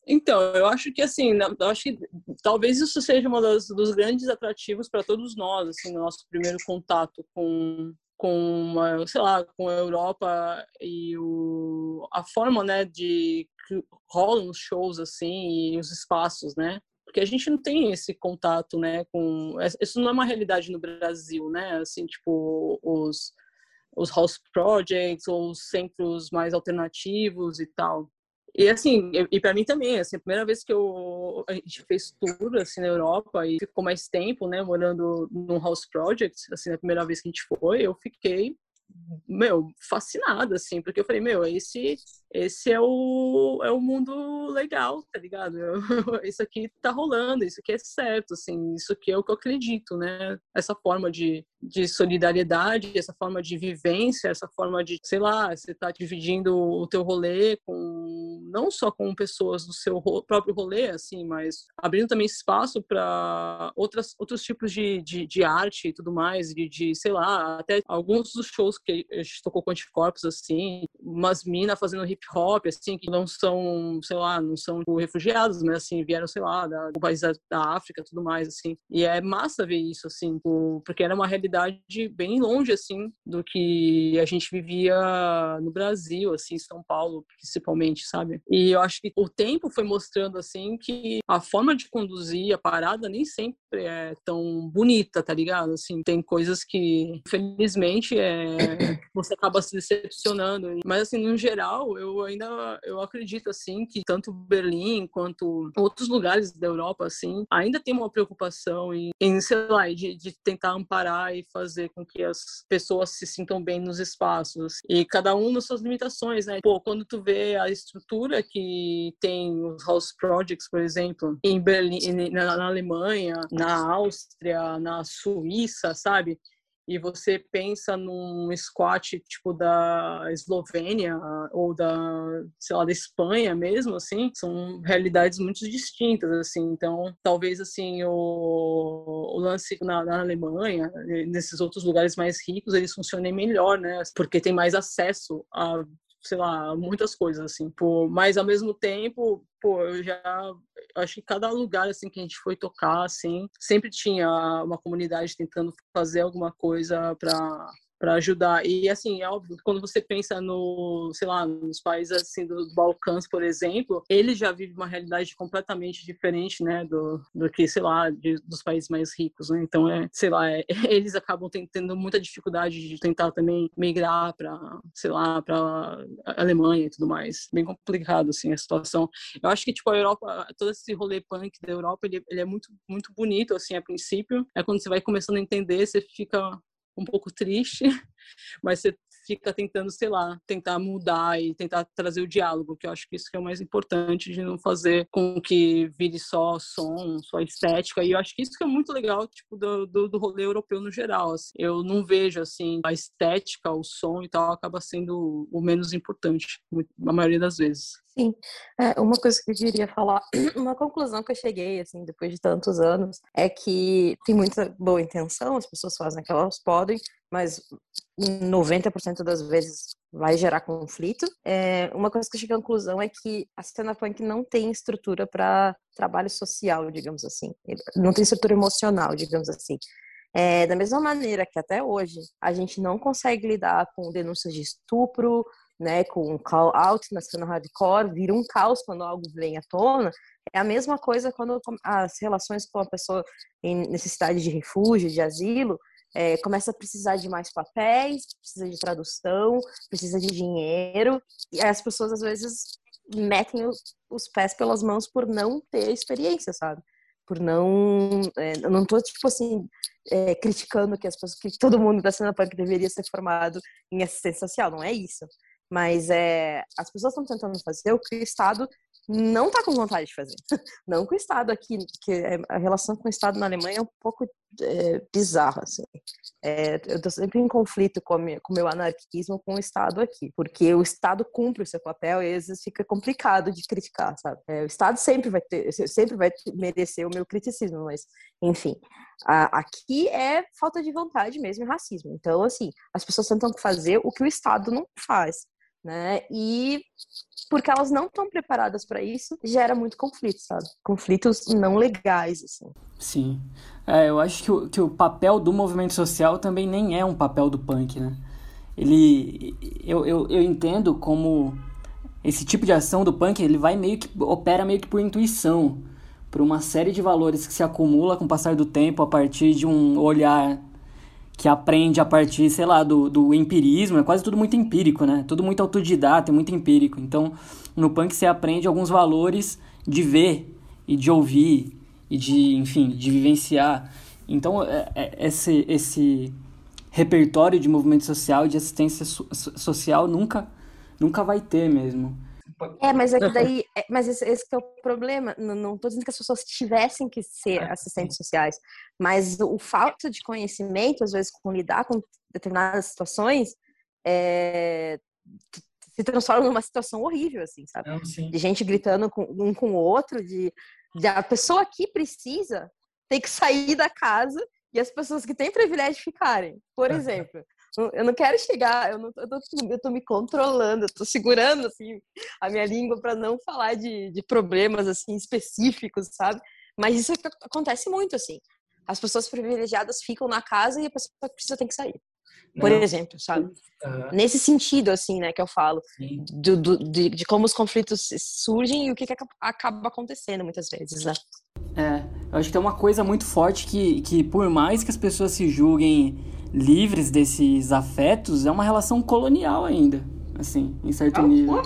Então, eu acho que assim, eu acho que talvez isso seja um dos grandes atrativos para todos nós, assim, no nosso primeiro contato com com uma, sei lá, com a Europa e o, a forma, né, de que rolam os shows assim e os espaços, né? Porque a gente não tem esse contato, né, com isso não é uma realidade no Brasil, né? Assim, tipo os os house projects ou os centros mais alternativos e tal. E assim, e para mim também, assim, a primeira vez que eu, a gente fez tour assim na Europa e ficou mais tempo, né, morando num house project, assim, a primeira vez que a gente foi, eu fiquei meu, fascinada, assim, porque eu falei, meu, esse, esse é o, é o mundo legal, tá ligado? isso aqui tá rolando, isso aqui é certo, assim, isso aqui é o que eu acredito, né? Essa forma de, de solidariedade, essa forma de vivência, essa forma de, sei lá, você tá dividindo o teu rolê com não só com pessoas do seu ro próprio rolê, assim, mas abrindo também espaço para outras outros tipos de, de, de, arte e tudo mais, de, de, sei lá, até alguns dos shows que a gente tocou com anticorpos, assim, umas minas fazendo hip hop, assim, que não são, sei lá, não são tipo, refugiados, mas assim, vieram, sei lá, da, do país da, da África, tudo mais, assim. E é massa ver isso, assim, porque era uma realidade bem longe, assim, do que a gente vivia no Brasil, assim, São Paulo, principalmente, sabe? E eu acho que o tempo foi mostrando, assim, que a forma de conduzir a parada nem sempre é tão bonita, tá ligado? Assim, tem coisas que, infelizmente, é, você acaba se decepcionando. Mas, assim, no geral, eu ainda eu acredito, assim, que tanto Berlim quanto outros lugares da Europa, assim, ainda tem uma preocupação em, em sei lá, de, de tentar amparar e fazer com que as pessoas se sintam bem nos espaços. E cada um nas suas limitações, né? Pô, quando tu vê a estrutura que tem os house projects, por exemplo, em Berlim, na, na Alemanha, na Áustria, na Suíça, sabe? e você pensa num squat tipo da Eslovênia ou da, sei lá, da Espanha mesmo, assim, são realidades muito distintas, assim. Então, talvez, assim, o, o lance na, na Alemanha, nesses outros lugares mais ricos, eles funcionem melhor, né? Porque tem mais acesso a sei lá, muitas coisas, assim. Pô, mas ao mesmo tempo, pô, eu já acho que cada lugar assim que a gente foi tocar, assim, sempre tinha uma comunidade tentando fazer alguma coisa para para ajudar. E assim, é óbvio, quando você pensa no, sei lá, nos países assim dos Balcãs, por exemplo, eles já vivem uma realidade completamente diferente, né, do, do que, sei lá, de, dos países mais ricos, né? Então é, sei lá, é, eles acabam tendo muita dificuldade de tentar também migrar para, sei lá, para Alemanha e tudo mais. Bem complicado assim a situação. Eu acho que tipo a Europa, todo esse rolê punk da Europa, ele, ele é muito muito bonito assim a princípio. É quando você vai começando a entender, você fica um pouco triste, mas você fica tentando, sei lá, tentar mudar e tentar trazer o diálogo, que eu acho que isso que é o mais importante de não fazer com que vire só som, só estética. E eu acho que isso que é muito legal, tipo, do, do, do rolê europeu no geral. Assim. Eu não vejo, assim, a estética, o som e tal, acaba sendo o menos importante, na maioria das vezes. Sim, é, uma coisa que eu queria falar, uma conclusão que eu cheguei, assim, depois de tantos anos, é que tem muita boa intenção, as pessoas fazem o que elas podem, mas 90% das vezes vai gerar conflito. É, uma coisa que eu cheguei à conclusão é que a cena punk não tem estrutura para trabalho social, digamos assim. Não tem estrutura emocional, digamos assim. É, da mesma maneira que até hoje a gente não consegue lidar com denúncias de estupro, né, com um call out na cena hardcore, vira um caos quando algo vem à tona. É a mesma coisa quando as relações com a pessoa em necessidade de refúgio, de asilo, é, começa a precisar de mais papéis, precisa de tradução, precisa de dinheiro, e as pessoas às vezes metem os, os pés pelas mãos por não ter experiência, sabe? Por não. É, eu não tô, tipo assim, é, criticando que as pessoas, que todo mundo da cena punk deveria ser formado em assistência social, não é isso. Mas é, as pessoas estão tentando fazer o que o Estado não está com vontade de fazer. Não com o Estado aqui, que é, a relação com o Estado na Alemanha é um pouco é, bizarra, assim. É, eu estou sempre em conflito com o meu anarquismo com o Estado aqui, porque o Estado cumpre o seu papel e às vezes fica complicado de criticar, sabe? É, o Estado sempre vai ter, sempre vai merecer o meu criticismo, mas, enfim, a, aqui é falta de vontade mesmo e racismo. Então, assim, as pessoas tentam fazer o que o Estado não faz né? E porque elas não estão preparadas para isso, gera muito conflito, sabe? Conflitos não legais, assim. Sim. É, eu acho que o, que o papel do movimento social também nem é um papel do punk, né? Ele, eu, eu, eu entendo como esse tipo de ação do punk, ele vai meio que, opera meio que por intuição, por uma série de valores que se acumula com o passar do tempo a partir de um olhar que aprende a partir, sei lá, do, do empirismo, é quase tudo muito empírico, né? Tudo muito autodidata, é muito empírico. Então, no punk você aprende alguns valores de ver e de ouvir e de, enfim, de vivenciar. Então, é, é, esse, esse repertório de movimento social, de assistência so, social, nunca, nunca vai ter mesmo. É, mas é que daí, é, mas esse, esse é o problema. Não, tô dizendo que as pessoas tivessem que ser é, assistentes sociais, mas o, falta de conhecimento, às vezes, com lidar com determinadas situações, é, se transforma numa situação horrível, assim, sabe? Não, de gente gritando com, um com o outro, de, de a pessoa que precisa ter que sair da casa e as pessoas que têm privilégio ficarem. Por exemplo, eu não quero chegar, eu, não, eu, tô, eu tô me controlando, eu tô segurando assim, a minha língua para não falar de, de problemas assim específicos, sabe? Mas isso acontece muito assim. As pessoas privilegiadas ficam na casa e a pessoa que precisa tem que sair. Por não. exemplo, sabe? Uhum. Nesse sentido, assim, né, que eu falo, do, do, de, de, como os conflitos surgem e o que, que acaba acontecendo muitas vezes, né? É, eu acho que tem uma coisa muito forte que, que por mais que as pessoas se julguem livres desses afetos, é uma relação colonial ainda, assim, em certo ah, nível.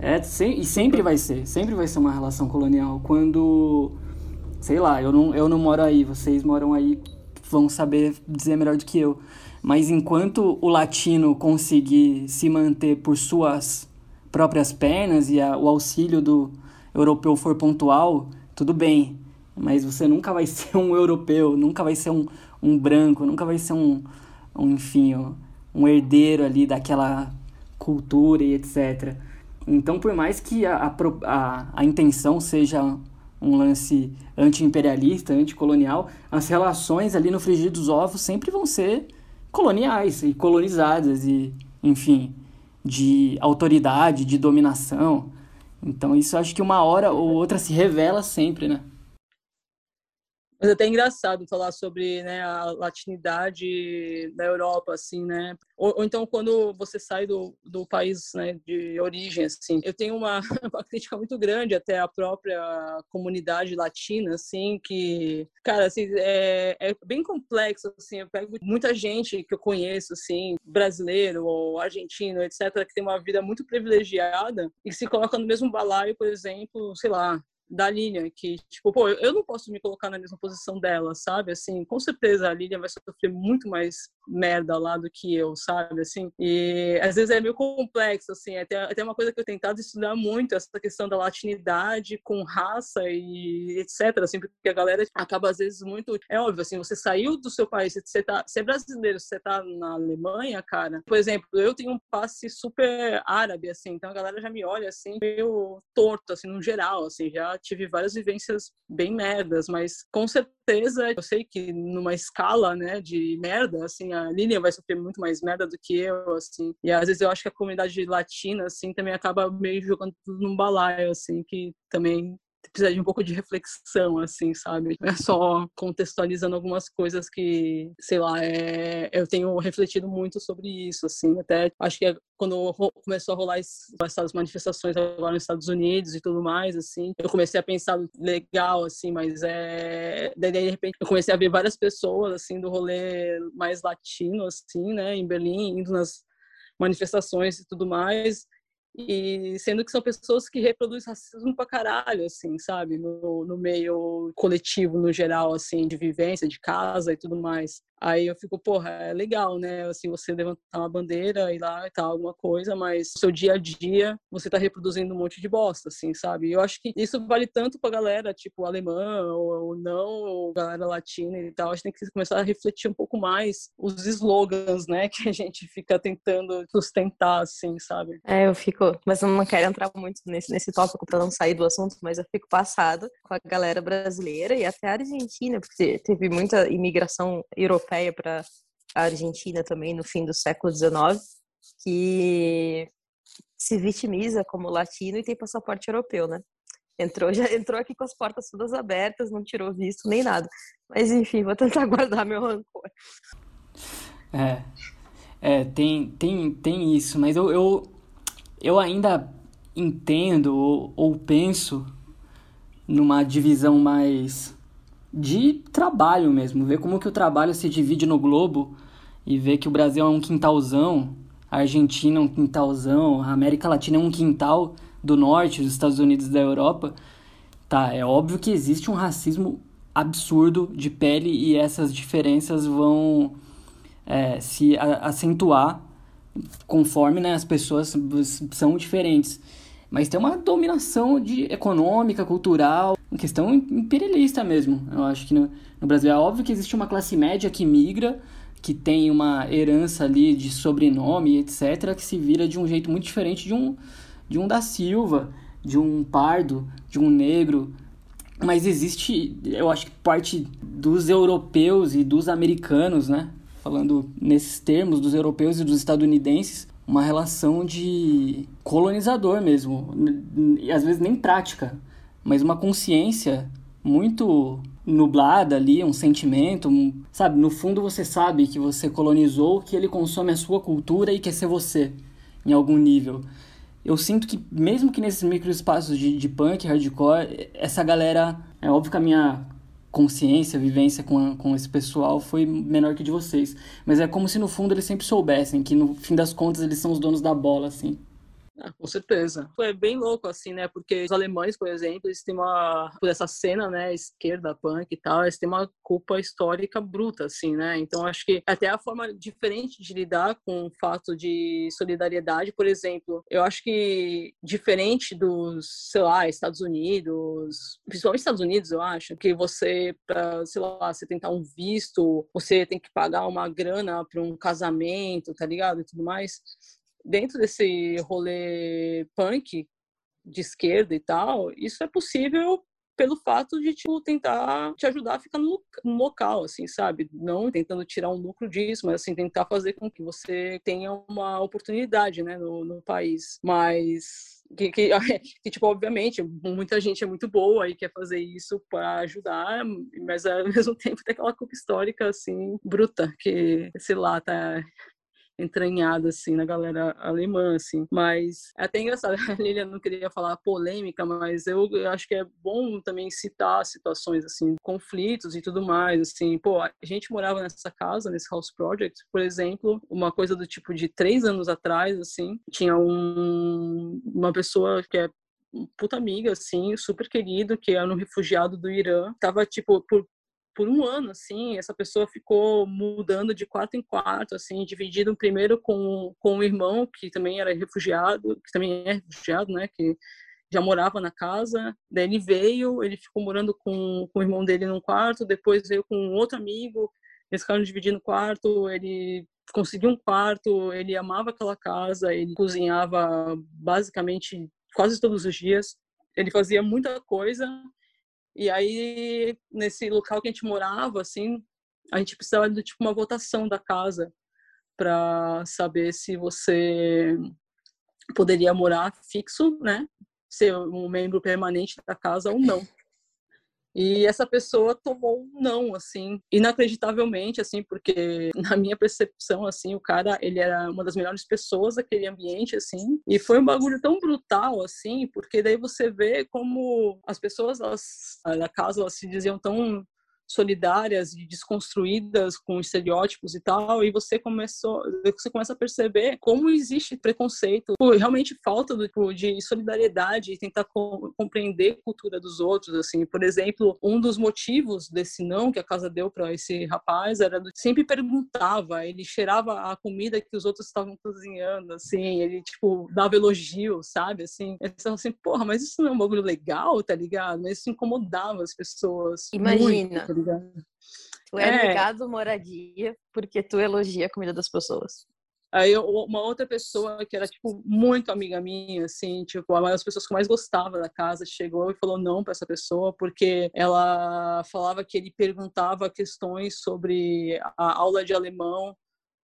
É, e sempre vai ser, sempre vai ser uma relação colonial. Quando, sei lá, eu não, eu não moro aí, vocês moram aí, vão saber dizer melhor do que eu. Mas enquanto o latino conseguir se manter por suas próprias pernas e a, o auxílio do europeu for pontual, tudo bem. Mas você nunca vai ser um europeu, nunca vai ser um, um branco, nunca vai ser um, um enfim, um herdeiro ali daquela cultura e etc. Então, por mais que a, a, a intenção seja um lance anti-imperialista, anticolonial, as relações ali no frigir dos ovos sempre vão ser coloniais e colonizadas e, enfim, de autoridade, de dominação. Então, isso acho que uma hora ou outra se revela sempre, né? Mas é até engraçado falar sobre né, a latinidade da Europa, assim, né? Ou, ou, então quando você sai do, do país né, de origem, assim. Eu tenho uma, uma crítica muito grande até à própria comunidade latina, assim, que, cara, assim, é, é bem complexo, assim. Eu pego muita gente que eu conheço, assim, brasileiro ou argentino, etc., que tem uma vida muito privilegiada e se coloca no mesmo balaio, por exemplo, sei lá, da Lilian, que, tipo, pô, eu não posso me colocar na mesma posição dela, sabe? Assim, com certeza a Lilian vai sofrer muito mais merda lá do que eu, sabe? Assim, e às vezes é meio complexo, assim, até, até uma coisa que eu tentado estudar muito, essa questão da latinidade com raça e etc, assim, porque a galera acaba às vezes muito, é óbvio, assim, você saiu do seu país, você tá, você é brasileiro, você tá na Alemanha, cara, por exemplo, eu tenho um passe super árabe, assim, então a galera já me olha, assim, meio torto, assim, no geral, assim, já tive várias vivências bem merdas, mas com certeza eu sei que numa escala, né, de merda, assim, a Lilian vai sofrer muito mais merda do que eu, assim. E às vezes eu acho que a comunidade latina, assim, também acaba meio jogando tudo num balaio, assim, que também precisa de um pouco de reflexão, assim, sabe? É só contextualizando algumas coisas que, sei lá, é, eu tenho refletido muito sobre isso, assim, até acho que é quando começou a rolar essas manifestações agora nos Estados Unidos e tudo mais, assim, eu comecei a pensar legal, assim, mas é... Daí, de repente, eu comecei a ver várias pessoas, assim, do rolê mais latino, assim, né, em Berlim, indo nas manifestações e tudo mais, e sendo que são pessoas que reproduzem racismo pra caralho, assim, sabe? No, no meio coletivo, no geral, assim, de vivência, de casa e tudo mais. Aí eu fico, porra, é legal, né? Assim, você levantar uma bandeira e lá e tal, alguma coisa, mas seu dia a dia você tá reproduzindo um monte de bosta, assim, sabe? E eu acho que isso vale tanto pra galera, tipo, alemã ou, ou não, ou galera latina e tal. A gente tem que começar a refletir um pouco mais os slogans, né? Que a gente fica tentando sustentar, assim, sabe? É, eu fico, mas eu não quero entrar muito nesse, nesse tópico pra não sair do assunto, mas eu fico passada com a galera brasileira e até a Argentina, porque teve muita imigração europeia europeia para a Argentina também no fim do século XIX, que se vitimiza como latino e tem passaporte europeu, né? Entrou, já entrou aqui com as portas todas abertas, não tirou visto nem nada. Mas enfim, vou tentar guardar meu rancor. É, é tem, tem, tem isso, mas eu, eu, eu ainda entendo ou, ou penso numa divisão mais de trabalho mesmo, ver como que o trabalho se divide no globo e ver que o Brasil é um quintalzão, a Argentina é um quintalzão, a América Latina é um quintal do norte, os Estados Unidos da Europa. Tá, é óbvio que existe um racismo absurdo de pele e essas diferenças vão é, se acentuar conforme né, as pessoas são diferentes. Mas tem uma dominação de econômica, cultural, uma questão imperialista mesmo. Eu acho que no, no Brasil é óbvio que existe uma classe média que migra, que tem uma herança ali de sobrenome, etc., que se vira de um jeito muito diferente de um, de um da Silva, de um pardo, de um negro. Mas existe, eu acho que parte dos europeus e dos americanos, né? Falando nesses termos, dos europeus e dos estadunidenses, uma relação de colonizador mesmo, e às vezes nem prática, mas uma consciência muito nublada ali, um sentimento, um, sabe? No fundo você sabe que você colonizou, que ele consome a sua cultura e quer ser você, em algum nível. Eu sinto que, mesmo que nesses microespaços de, de punk, hardcore, essa galera. É óbvio que a minha consciência, vivência com, com esse pessoal foi menor que de vocês. Mas é como se no fundo eles sempre soubessem que no fim das contas eles são os donos da bola, assim. Ah, com certeza. Foi bem louco, assim, né? Porque os alemães, por exemplo, eles têm uma. Por essa cena, né? Esquerda, punk e tal, eles têm uma culpa histórica bruta, assim, né? Então, acho que até a forma diferente de lidar com o fato de solidariedade, por exemplo, eu acho que diferente dos, sei lá, Estados Unidos, principalmente Estados Unidos, eu acho, que você, pra, sei lá, você tentar um visto, você tem que pagar uma grana para um casamento, tá ligado? E tudo mais dentro desse rolê punk de esquerda e tal, isso é possível pelo fato de tipo, tentar te ajudar a ficar no, local, assim, sabe? Não tentando tirar um lucro disso, mas assim, tentar fazer com que você tenha uma oportunidade, né, no, no país. Mas que, que, que, tipo, obviamente, muita gente é muito boa e quer fazer isso para ajudar, mas ao mesmo tempo tem aquela culpa histórica, assim, bruta, que, sei lá, tá entranhada assim na galera alemã assim mas é até engraçado a Lilian não queria falar polêmica mas eu, eu, acho que é bom também citar situações assim conflitos e tudo mais assim pô a gente morava nessa casa nesse house project por exemplo uma coisa do tipo de três anos atrás assim tinha um, uma pessoa que é puta amiga, assim, super querido, que era um refugiado do Irã. Tava, tipo, por por um ano, assim, essa pessoa ficou mudando de quarto em quarto, assim, dividido primeiro com, com um irmão que também era refugiado, que também é refugiado, né, que já morava na casa, daí ele veio, ele ficou morando com, com o irmão dele num quarto, depois veio com outro amigo, eles ficaram dividindo quarto, ele conseguiu um quarto, ele amava aquela casa, ele cozinhava basicamente quase todos os dias, ele fazia muita coisa, e aí, nesse local que a gente morava, assim, a gente precisava de tipo uma votação da casa para saber se você poderia morar fixo, né? Ser um membro permanente da casa ou não. E essa pessoa tomou um não, assim, inacreditavelmente, assim, porque na minha percepção, assim, o cara, ele era uma das melhores pessoas daquele ambiente, assim, e foi um bagulho tão brutal, assim, porque daí você vê como as pessoas, elas, na casa, elas se diziam tão solidárias e desconstruídas com estereótipos e tal, e você começou, você começa a perceber como existe preconceito, realmente falta tipo, de solidariedade e tentar co compreender a cultura dos outros, assim. Por exemplo, um dos motivos desse não que a casa deu para esse rapaz era do, sempre perguntava, ele cheirava a comida que os outros estavam cozinhando, assim, ele tipo dava elogio, sabe, assim. Falava assim, porra, mas isso não é um bagulho legal, tá ligado? Isso incomodava as pessoas. Imagina. Muito, Tu é, é ligado moradia porque tu elogia a comida das pessoas. Aí uma outra pessoa que era tipo muito amiga minha, assim, tipo, uma das pessoas que mais gostava da casa, chegou e falou não para essa pessoa porque ela falava que ele perguntava questões sobre a aula de alemão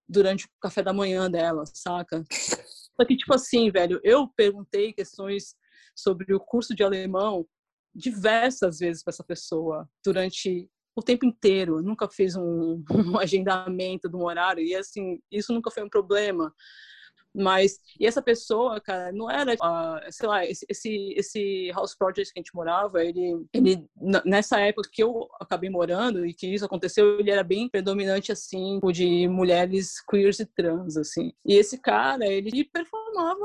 durante o café da manhã dela, saca? Só que tipo assim, velho, eu perguntei questões sobre o curso de alemão diversas vezes para essa pessoa durante o tempo inteiro, nunca fiz um, um agendamento de um horário, e assim, isso nunca foi um problema. Mas, e essa pessoa, cara, não era, uh, sei lá, esse, esse, esse house project que a gente morava, ele, ele, nessa época que eu acabei morando e que isso aconteceu, ele era bem predominante, assim, de mulheres queers e trans, assim. E esse cara, ele performava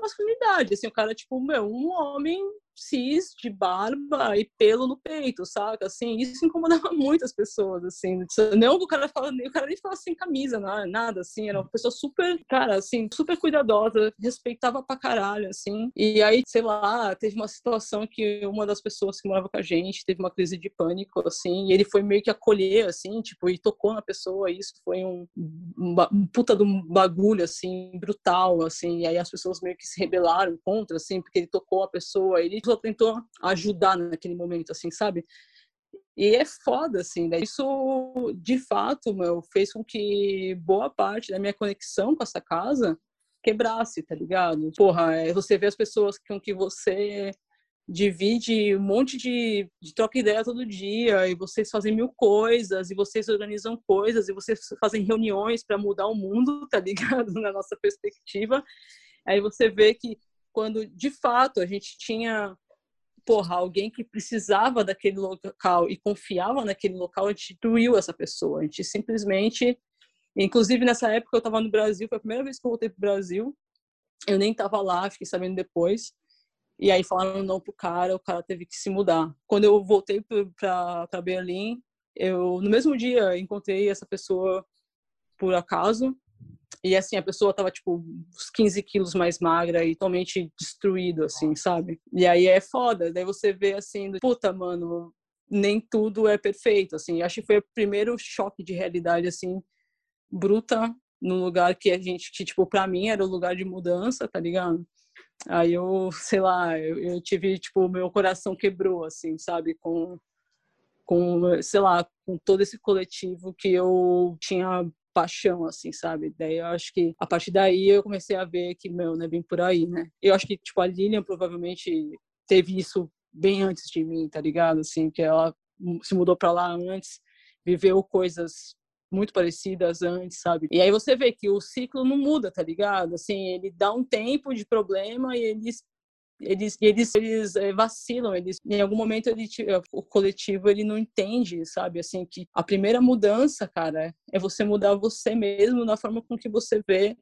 masculinidade, assim, o cara, tipo, meu, um homem cis de barba e pelo no peito, saca? Assim, isso incomodava muitas pessoas, assim. Não o cara fala, o cara nem falava sem camisa, nada, assim. Era uma pessoa super, cara, assim, super cuidadosa, respeitava pra caralho, assim. E aí, sei lá, teve uma situação que uma das pessoas que morava com a gente teve uma crise de pânico, assim, e ele foi meio que acolher, assim, tipo, e tocou na pessoa, e isso foi um, um, um puta de um bagulho, assim, brutal, assim. E aí as pessoas meio que se rebelaram contra, assim, porque ele tocou a pessoa, ele só tentou ajudar naquele momento, assim, sabe? E é foda, assim, né? Isso, de fato, meu, fez com que boa parte da minha conexão com essa casa quebrasse, tá ligado? Porra, é você vê as pessoas com que você divide um monte de, de troca ideia todo dia e vocês fazem mil coisas e vocês organizam coisas e vocês fazem reuniões para mudar o mundo, tá ligado? Na nossa perspectiva. Aí você vê que quando de fato a gente tinha porra, alguém que precisava daquele local e confiava naquele local, a gente destruiu essa pessoa. A gente simplesmente. Inclusive, nessa época eu estava no Brasil, foi a primeira vez que eu voltei para o Brasil. Eu nem estava lá, fiquei sabendo depois. E aí falaram não pro cara, o cara teve que se mudar. Quando eu voltei para Berlim, eu no mesmo dia encontrei essa pessoa por acaso e assim, a pessoa tava, tipo, uns 15 quilos mais magra e totalmente destruído, assim, sabe? E aí é foda. Daí você vê assim, puta, mano, nem tudo é perfeito, assim. Acho que foi o primeiro choque de realidade, assim, bruta, no lugar que a gente, que, tipo, pra mim era o lugar de mudança, tá ligado? Aí eu, sei lá, eu, eu tive, tipo, meu coração quebrou, assim, sabe? Com, com, sei lá, com todo esse coletivo que eu tinha paixão, assim, sabe? Daí eu acho que a partir daí eu comecei a ver que, meu, não é bem por aí, né? Eu acho que, tipo, a Lilian provavelmente teve isso bem antes de mim, tá ligado? Assim, que ela se mudou para lá antes, viveu coisas muito parecidas antes, sabe? E aí você vê que o ciclo não muda, tá ligado? Assim, ele dá um tempo de problema e eles eles eles eles é, vacilam eles em algum momento ele o coletivo ele não entende sabe assim que a primeira mudança cara é você mudar você mesmo na forma com que você vê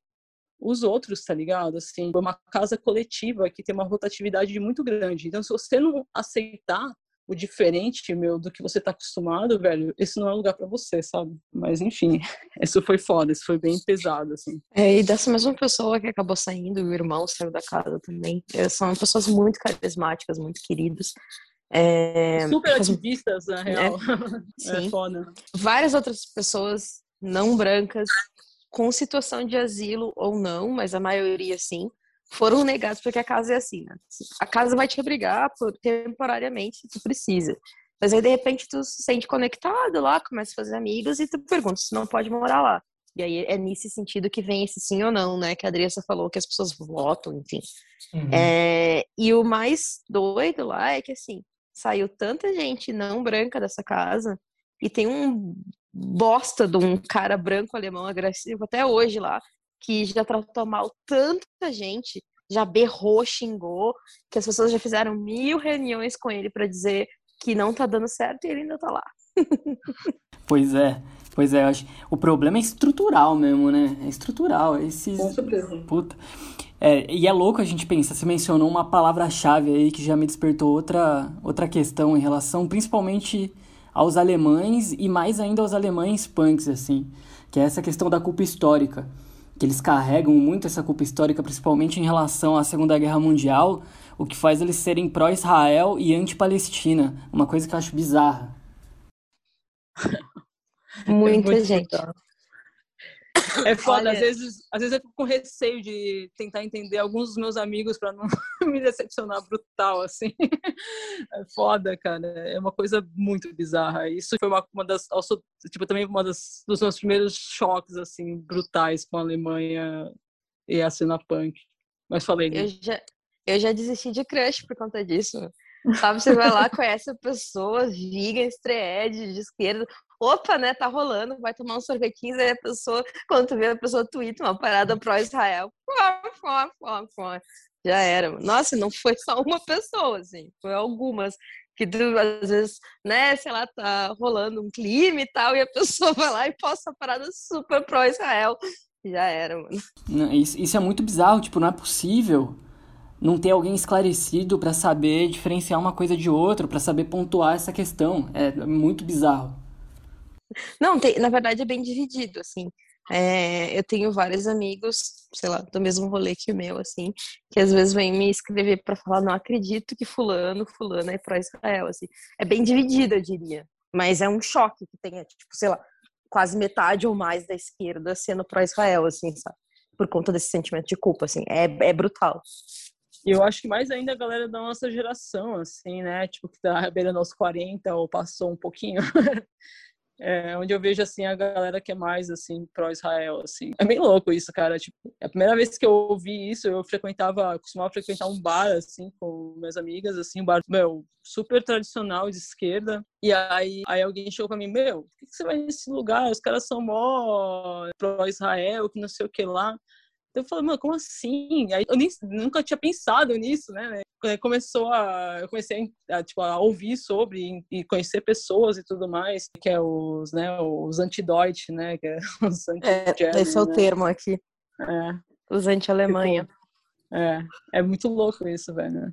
os outros tá ligado? Assim é uma casa coletiva que tem uma rotatividade muito grande. Então se você não aceitar o diferente, meu, do que você tá acostumado, velho, esse não é lugar para você, sabe? Mas enfim, isso foi foda, isso foi bem pesado, assim. É, e dessa mesma pessoa que acabou saindo, o irmão saiu da casa também. São pessoas muito carismáticas, muito queridas. É... Super ativistas, na é, real. É, Sim. é foda. Várias outras pessoas não brancas, com situação de asilo ou não, mas a maioria sim, foram negados porque a casa é assim, né? A casa vai te abrigar por, temporariamente se tu precisa. Mas aí, de repente, tu se sente conectado lá, começa a fazer amigos e tu pergunta se não pode morar lá. E aí é nesse sentido que vem esse sim ou não, né? Que a Adriana falou que as pessoas votam, enfim. Uhum. É, e o mais doido lá é que, assim, saiu tanta gente não branca dessa casa e tem um bosta de um cara branco alemão agressivo até hoje lá, que já tratou mal tanta gente, já berrou, xingou, que as pessoas já fizeram mil reuniões com ele para dizer que não tá dando certo e ele ainda tá lá. pois é, pois é, acho, o problema é estrutural mesmo, né? É estrutural, esses Com certeza. Puta. É, e é louco a gente pensar, você mencionou uma palavra-chave aí que já me despertou outra, outra questão em relação principalmente aos alemães e mais ainda aos alemães punks, assim, que é essa questão da culpa histórica que eles carregam muito essa culpa histórica, principalmente em relação à Segunda Guerra Mundial, o que faz eles serem pró-Israel e anti-Palestina, uma coisa que eu acho bizarra. Muita é gente. É foda, Olha... às, vezes, às vezes eu fico com receio de tentar entender alguns dos meus amigos para não me decepcionar brutal, assim. É foda, cara. É uma coisa muito bizarra. Isso foi uma, uma das. Also, tipo, também uma das, dos meus primeiros choques, assim, brutais com a Alemanha e a cena punk. Mas falei. Eu já, eu já desisti de crush por conta disso. Sabe, você vai lá, conhece a pessoa, viga, estreed, de esquerda, opa, né, tá rolando, vai tomar um sorvetinho, aí a pessoa, quando tu vê a pessoa twitta uma parada pró-Israel, já era. Nossa, não foi só uma pessoa, assim, foi algumas que às vezes, né, sei lá, tá rolando um clima e tal, e a pessoa vai lá e posta a parada super pró-Israel. Já era, mano. Isso, isso é muito bizarro, tipo, não é possível não ter alguém esclarecido para saber diferenciar uma coisa de outra, para saber pontuar essa questão. É muito bizarro. Não, tem, na verdade é bem dividido, assim. É, eu tenho vários amigos, sei lá, do mesmo rolê que o meu, assim, que às vezes vêm me escrever para falar, não acredito que fulano, fulano é pró-Israel, assim. É bem dividido, eu diria. Mas é um choque que tenha, tipo, sei lá, quase metade ou mais da esquerda sendo pró-Israel, assim, sabe? Por conta desse sentimento de culpa, assim. É, é brutal. E eu acho que mais ainda a galera da nossa geração, assim, né? Tipo, que tá beirando aos 40 ou passou um pouquinho. É, onde eu vejo, assim, a galera que é mais, assim, pró-Israel, assim. É bem louco isso, cara. Tipo, a primeira vez que eu ouvi isso, eu frequentava, costumava frequentar um bar, assim, com minhas amigas, assim, um bar, meu, super tradicional de esquerda. E aí, aí alguém chegou pra mim, meu, por que, que você vai nesse lugar? Os caras são mó pró-Israel, que não sei o que lá. Eu falei, mano, como assim? Aí eu nem, nunca tinha pensado nisso, né? Começou a, eu comecei a, tipo, a ouvir sobre e conhecer pessoas e tudo mais, que é os, né, os anti-Deutsch, né? Que é os anti é, esse é o né? termo aqui. É. Os anti-Alemanha. Tipo, é, é muito louco isso, velho.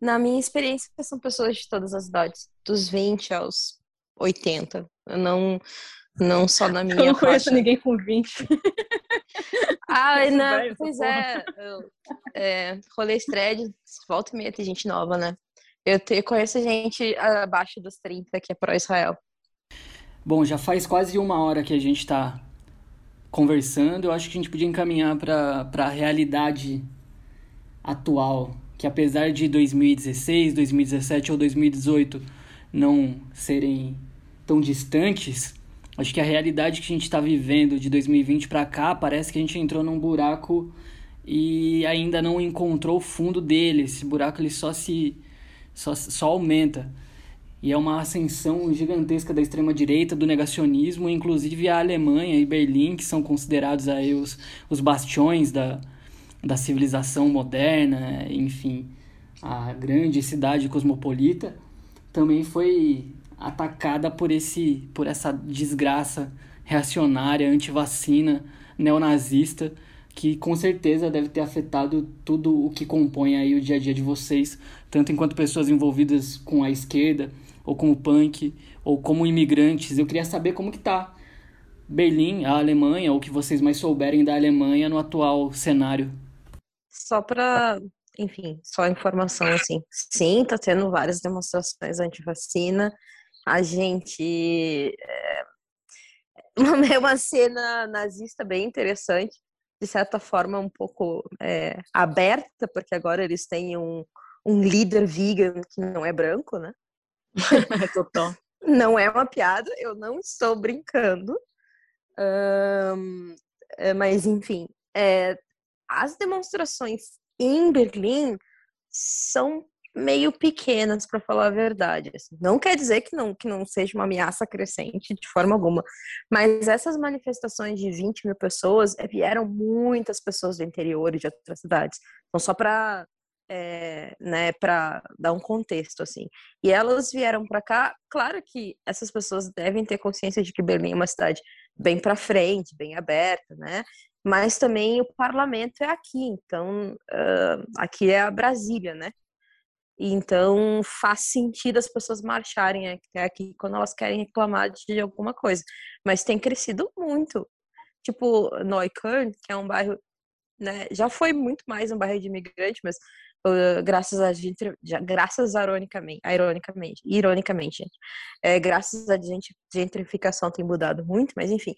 Na minha experiência, são pessoas de todas as idades, dos 20 aos 80. Eu não, não só na minha. Eu não conheço faixa. ninguém com 20. Ah, não, pois é. Eu, é. Rolê thread, volta e meia tem gente nova, né? Eu te, conheço gente abaixo dos 30 que é pró-Israel. Bom, já faz quase uma hora que a gente está conversando. Eu acho que a gente podia encaminhar para a realidade atual. Que apesar de 2016, 2017 ou 2018 não serem tão distantes, Acho que a realidade que a gente está vivendo de 2020 para cá parece que a gente entrou num buraco e ainda não encontrou o fundo dele. Esse buraco ele só se só, só aumenta. E é uma ascensão gigantesca da extrema direita, do negacionismo, inclusive a Alemanha e Berlim, que são considerados aí os, os bastiões da, da civilização moderna, enfim, a grande cidade cosmopolita, também foi atacada por esse por essa desgraça reacionária, antivacina, neonazista, que com certeza deve ter afetado tudo o que compõe aí o dia a dia de vocês, tanto enquanto pessoas envolvidas com a esquerda, ou com o punk, ou como imigrantes. Eu queria saber como que tá Berlim, a Alemanha, ou o que vocês mais souberem da Alemanha no atual cenário. Só para, enfim, só informação assim. Sim, tá tendo várias demonstrações anti-vacina. A gente é uma cena nazista bem interessante, de certa forma um pouco é, aberta, porque agora eles têm um, um líder vegan que não é branco, né? Total. Não é uma piada, eu não estou brincando. Um, mas, enfim, é, as demonstrações em Berlim são meio pequenas, para falar a verdade. Assim. Não quer dizer que não, que não seja uma ameaça crescente de forma alguma, mas essas manifestações de 20 mil pessoas vieram muitas pessoas do interior e de outras cidades. Então, só para é, né, para dar um contexto assim. E elas vieram para cá, claro que essas pessoas devem ter consciência de que Berlim é uma cidade bem para frente, bem aberta, né? Mas também o parlamento é aqui, então uh, aqui é a Brasília, né? Então faz sentido as pessoas marcharem até aqui quando elas querem reclamar de alguma coisa. Mas tem crescido muito. Tipo, Neukölln, que é um bairro né, já foi muito mais um bairro de imigrante, mas uh, graças a gente, graças ironicamente, ironicamente, ironicamente, gente, é, graças a gente, gentrificação tem mudado muito, mas enfim,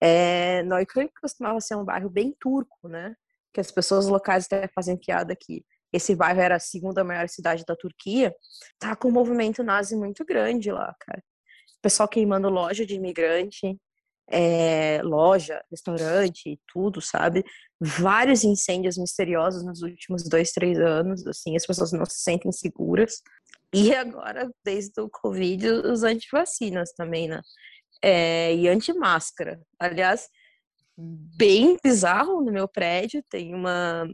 é, Neukölln costumava ser um bairro bem turco, né, que as pessoas locais até fazem piada que esse bairro era a segunda maior cidade da Turquia, tá com um movimento nazi muito grande lá, cara. O pessoal queimando loja de imigrante, é, loja, restaurante, tudo, sabe? Vários incêndios misteriosos nos últimos dois, três anos, assim, as pessoas não se sentem seguras. E agora, desde o Covid, os antivacinas também, né? É, e anti-máscara. Aliás, bem bizarro no meu prédio, tem uma,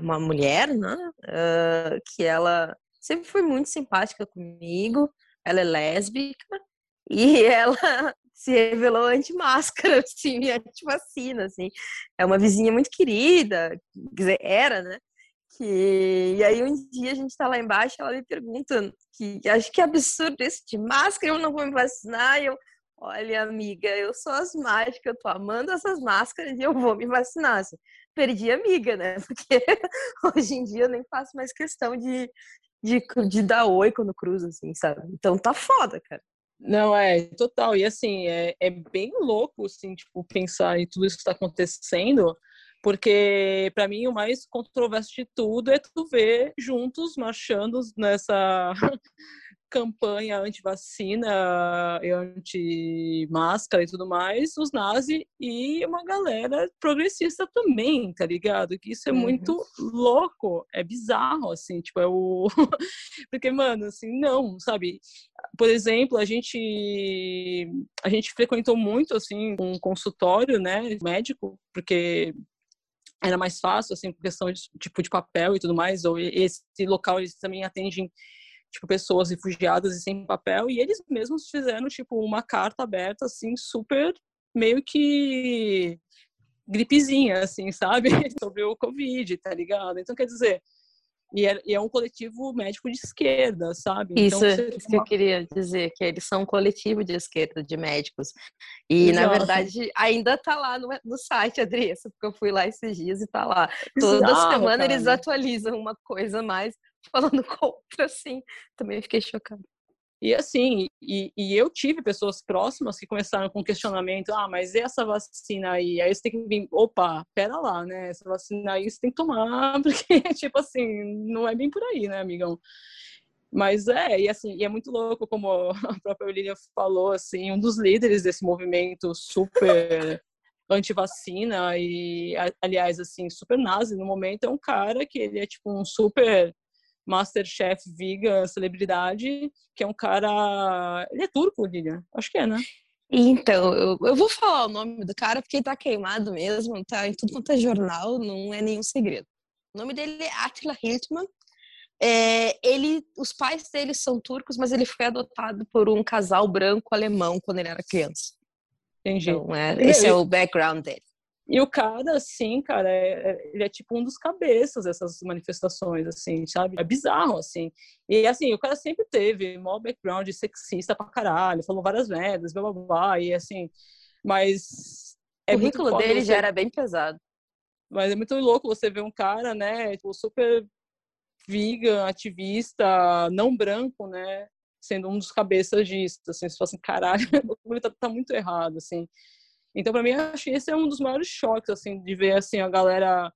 uma mulher, né? Uh, que ela sempre foi muito simpática comigo, ela é lésbica, e ela se revelou anti-máscara, assim, anti-vacina, assim. É uma vizinha muito querida, quer dizer, era, né? Que... E aí um dia a gente tá lá embaixo, ela me pergunta que acho que é absurdo isso de máscara, eu não vou me vacinar, eu, olha, amiga, eu sou asmática, eu tô amando essas máscaras e eu vou me vacinar. Assim. Perdi amiga, né? Porque hoje em dia eu nem faço mais questão de, de, de dar oi quando cruzo, assim, sabe? Então tá foda, cara. Não, é, total. E assim, é, é bem louco, assim, tipo, pensar em tudo isso que está acontecendo, porque para mim o mais controverso de tudo é tu ver juntos marchando nessa campanha anti-vacina, anti-máscara e tudo mais, os nazis e uma galera progressista também, tá ligado? Que isso é uhum. muito louco, é bizarro, assim, tipo, é o... Porque, mano, assim, não, sabe? Por exemplo, a gente, a gente frequentou muito, assim, um consultório, né, médico, porque era mais fácil, assim, por questão de tipo de papel e tudo mais, ou esse local eles também atendem tipo, pessoas refugiadas e sem papel, e eles mesmos fizeram, tipo, uma carta aberta, assim, super, meio que gripezinha, assim, sabe? Sobre o Covid, tá ligado? Então, quer dizer, e é, e é um coletivo médico de esquerda, sabe? Isso, então, isso que eu queria dizer, que eles são um coletivo de esquerda, de médicos. E, Exato. na verdade, ainda tá lá no, no site, Adriessa, porque eu fui lá esses dias e tá lá. Toda Exato, semana cara. eles atualizam uma coisa mais falando contra, assim. Também fiquei chocada. E assim, e, e, eu tive pessoas próximas que começaram com questionamento, ah, mas e essa vacina aí? Aí você tem que vir, opa, pera lá, né? Essa vacina aí você tem que tomar, porque, tipo assim, não é bem por aí, né, amigão? Mas é, e assim, e é muito louco, como a própria Olivia falou, assim, um dos líderes desse movimento super anti-vacina e, aliás, assim, super nazi no momento, é um cara que ele é tipo um super Masterchef vegan, celebridade, que é um cara. Ele é turco, Lilian? Acho que é, né? Então, eu, eu vou falar o nome do cara porque ele tá queimado mesmo, tá em tudo quanto é jornal, não é nenhum segredo. O nome dele é Attila Hildmann. É, ele, os pais dele são turcos, mas ele foi adotado por um casal branco alemão quando ele era criança. Entendi. Então, é, esse é o background dele. E o cara, assim, cara, é, é, ele é tipo um dos cabeças dessas manifestações, assim, sabe? É bizarro, assim. E, assim, o cara sempre teve maior background sexista pra caralho, falou várias merdas, blá, blá, blá, e, assim, mas... É o currículo dele você... já era bem pesado. Mas é muito louco você ver um cara, né, tipo, super vegan, ativista, não branco, né, sendo um dos cabeças disso, assim, você fala assim, caralho, o tá, tá muito errado, assim. Então, para mim, acho que esse é um dos maiores choques, assim, de ver, assim, a galera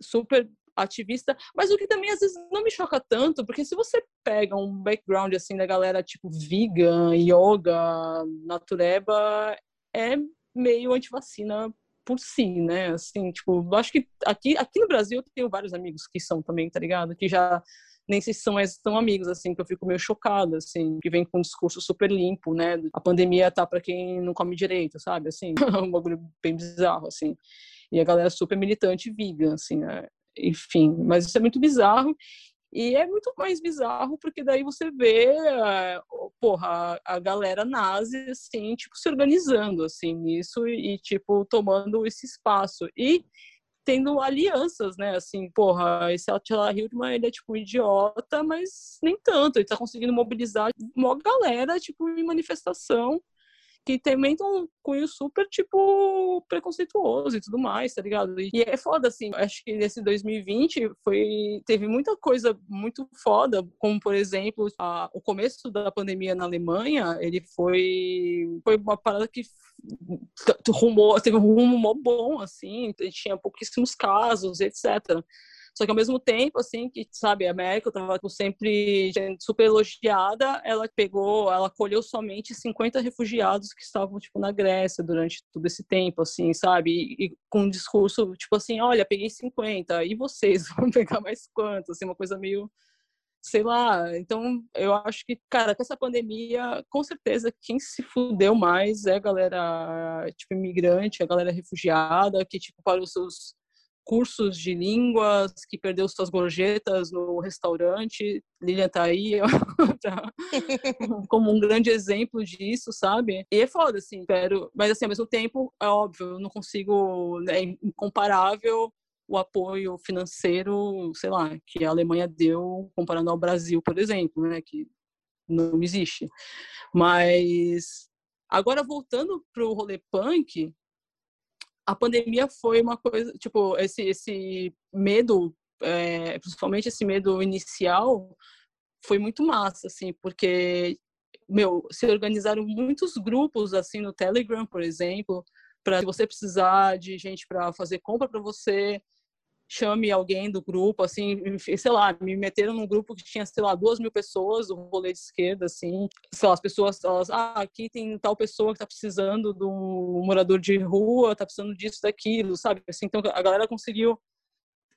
super ativista, mas o que também às vezes não me choca tanto, porque se você pega um background assim da galera tipo vegan, yoga, natureba, é meio antivacina por si, né? Assim, tipo, acho que aqui, aqui no Brasil eu tenho vários amigos que são também, tá ligado? Que já nem se são mais tão amigos, assim, que eu fico meio chocada, assim, que vem com um discurso super limpo, né? A pandemia tá para quem não come direito, sabe? Assim, um bagulho bem bizarro, assim. E a galera super militante vegan, assim, né? enfim. Mas isso é muito bizarro. E é muito mais bizarro porque daí você vê, uh, porra, a, galera nazi, assim, tipo, se organizando, assim, nisso e, tipo, tomando esse espaço. E tendo alianças, né? Assim, porra, esse Attila Hildmann, ele é tipo um idiota, mas nem tanto. Ele tá conseguindo mobilizar uma galera, tipo, em manifestação que também tem um cunho super, tipo, preconceituoso e tudo mais, tá ligado? E é foda, assim, acho que nesse 2020 foi, teve muita coisa muito foda, como, por exemplo, a, o começo da pandemia na Alemanha, ele foi, foi uma parada que rumou, teve um rumo bom, assim, tinha pouquíssimos casos, etc. Só que ao mesmo tempo, assim, que, sabe, a América estava sempre super elogiada, ela pegou, ela acolheu somente 50 refugiados que estavam, tipo, na Grécia durante todo esse tempo, assim, sabe? E, e com um discurso, tipo assim, olha, peguei 50, e vocês vão pegar mais quantos? Assim, uma coisa meio sei lá. Então, eu acho que, cara, com essa pandemia, com certeza quem se fudeu mais é a galera, tipo, imigrante, a galera refugiada, que, tipo, para os seus cursos de línguas, que perdeu suas gorjetas no restaurante. Lilian tá aí como um grande exemplo disso, sabe? E é foda, assim, espero. Mas, assim, ao mesmo tempo, é óbvio, eu não consigo. É incomparável o apoio financeiro, sei lá, que a Alemanha deu comparando ao Brasil, por exemplo, né? Que não existe. Mas. Agora, voltando para o rolê punk, a pandemia foi uma coisa, tipo, esse, esse medo, é, principalmente esse medo inicial, foi muito massa, assim, porque, meu, se organizaram muitos grupos, assim, no Telegram, por exemplo, para se você precisar de gente para fazer compra para você, chame alguém do grupo, assim, sei lá, me meteram num grupo que tinha, sei lá, duas mil pessoas, o rolê de esquerda, assim, sei lá, as pessoas, elas, ah, aqui tem tal pessoa que tá precisando um morador de rua, tá precisando disso, daquilo, sabe? Assim, então a galera conseguiu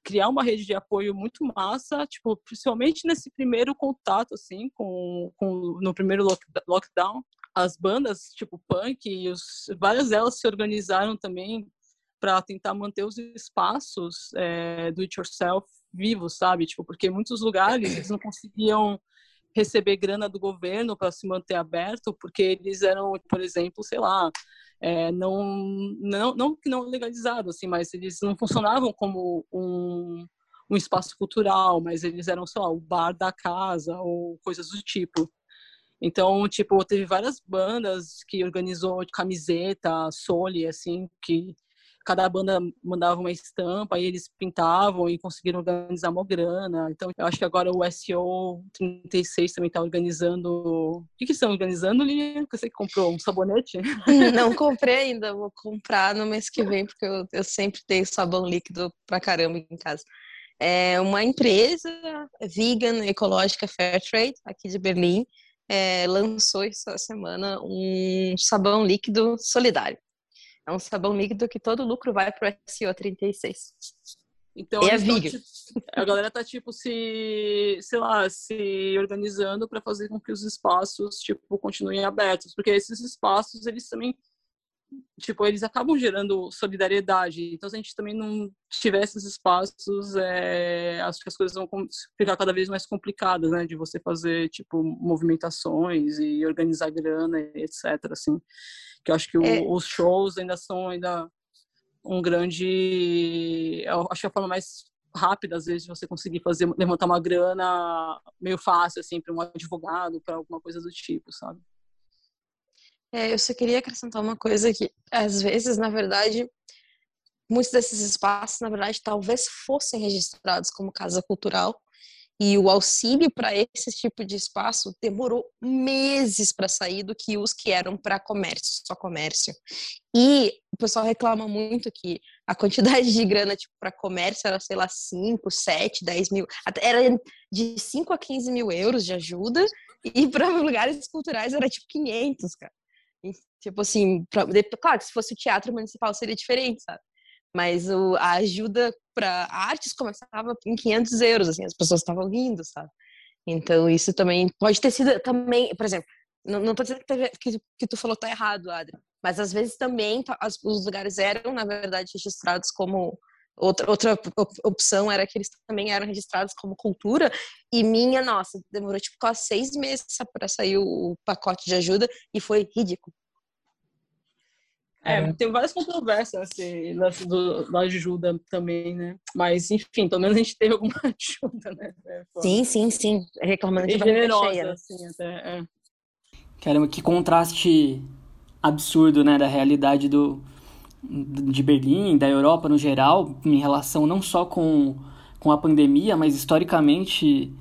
criar uma rede de apoio muito massa, tipo, principalmente nesse primeiro contato, assim, com, com no primeiro lockdown, as bandas, tipo, punk, os, várias delas se organizaram também para tentar manter os espaços é, do it yourself vivos, sabe? Tipo, porque muitos lugares eles não conseguiam receber grana do governo para se manter aberto, porque eles eram, por exemplo, sei lá, é, não, não, não que não legalizado, assim, mas eles não funcionavam como um, um espaço cultural, mas eles eram, sei lá, o bar da casa ou coisas do tipo. Então, tipo, teve várias bandas que organizou camiseta, sole, assim, que cada banda mandava uma estampa e eles pintavam e conseguiram organizar uma grana. Então, eu acho que agora o SEO 36 também está organizando. O que, que estão organizando, Lilian? Você que comprou um sabonete? Não comprei ainda, vou comprar no mês que vem, porque eu, eu sempre tenho sabão líquido pra caramba em casa. É uma empresa vegan, ecológica, fair trade, aqui de Berlim, é, lançou essa semana um sabão líquido solidário. É um sabão líquido que todo lucro vai para o SO36. Então, é Tipo, a galera tá, tipo, se, sei lá, se organizando para fazer com que os espaços, tipo, continuem abertos. Porque esses espaços, eles também, tipo, eles acabam gerando solidariedade. Então, se a gente também não tiver esses espaços, é, acho que as coisas vão ficar cada vez mais complicadas, né? De você fazer, tipo, movimentações e organizar grana, etc, assim. Que eu acho que é... o, os shows ainda são ainda um grande. Acho que é a forma mais rápida, às vezes, de você conseguir fazer, levantar uma grana meio fácil, assim, para um advogado, para alguma coisa do tipo, sabe? É, eu só queria acrescentar uma coisa que, às vezes, na verdade, muitos desses espaços, na verdade, talvez fossem registrados como casa cultural, e o auxílio para esse tipo de espaço demorou meses para sair do que os que eram para comércio, só comércio. E o pessoal reclama muito que a quantidade de grana tipo, para comércio era, sei lá, 5, 7, 10 mil. Era de 5 a 15 mil euros de ajuda, e para lugares culturais era tipo 500, cara. Tipo assim, pra, claro que se fosse o teatro municipal seria diferente, sabe? Mas o, a ajuda para artes começava em 500 euros, assim, as pessoas estavam rindo, sabe? Então isso também pode ter sido também, por exemplo, não, não tô dizendo que, que, que tu falou tá errado, Adri, mas às vezes também as, os lugares eram, na verdade, registrados como outra, outra opção era que eles também eram registrados como cultura e minha, nossa, demorou tipo quase seis meses para sair o pacote de ajuda e foi ridículo. É, é, tem várias controvérsias assim, do, da ajuda também, né? Mas, enfim, pelo menos a gente teve alguma ajuda, né? É, sim, sim, sim. Reclamando de generosa, cheia. Né? assim, até. É. Caramba, que contraste absurdo, né? Da realidade do, de Berlim, da Europa no geral, em relação não só com, com a pandemia, mas historicamente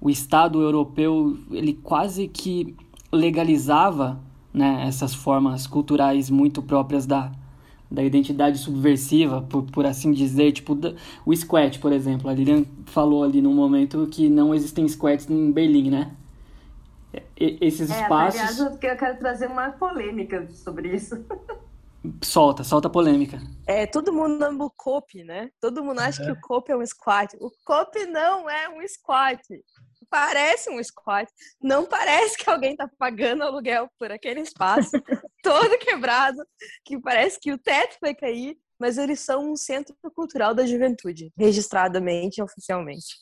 o Estado europeu, ele quase que legalizava né, essas formas culturais muito próprias da, da identidade subversiva, por, por assim dizer, tipo o squat, por exemplo. A Lilian falou ali num momento que não existem squats em Berlim, né? E, esses é, espaços... Aliás, eu quero trazer uma polêmica sobre isso. Solta, solta a polêmica. É, todo mundo ama o COP, né? Todo mundo acha é. que o COP é um squat. O COP não é um squat parece um squat. Não parece que alguém está pagando aluguel por aquele espaço todo quebrado, que parece que o teto vai cair, mas eles são um centro cultural da juventude, registradamente e oficialmente.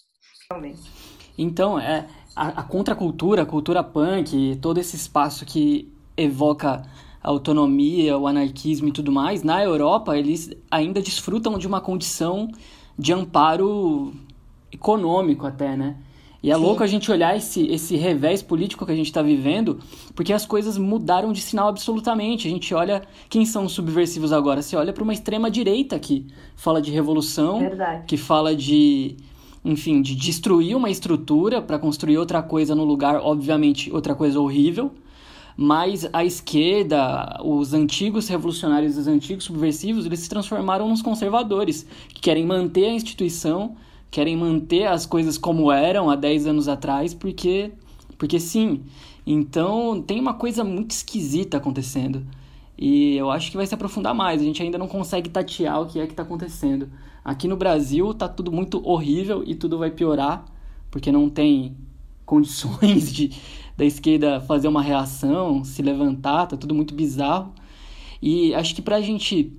Então, é, a, a contracultura, a cultura punk, todo esse espaço que evoca autonomia, o anarquismo e tudo mais, na Europa eles ainda desfrutam de uma condição de amparo econômico até, né? E é Sim. louco a gente olhar esse, esse revés político que a gente está vivendo, porque as coisas mudaram de sinal absolutamente. A gente olha quem são os subversivos agora. Você olha para uma extrema-direita que fala de revolução, Verdade. que fala de, enfim, de destruir uma estrutura para construir outra coisa no lugar, obviamente, outra coisa horrível. Mas a esquerda, os antigos revolucionários, os antigos subversivos, eles se transformaram nos conservadores, que querem manter a instituição querem manter as coisas como eram há 10 anos atrás, porque, porque sim. Então tem uma coisa muito esquisita acontecendo. E eu acho que vai se aprofundar mais. A gente ainda não consegue tatear o que é que está acontecendo. Aqui no Brasil tá tudo muito horrível e tudo vai piorar, porque não tem condições de da esquerda fazer uma reação, se levantar, tá tudo muito bizarro. E acho que para a gente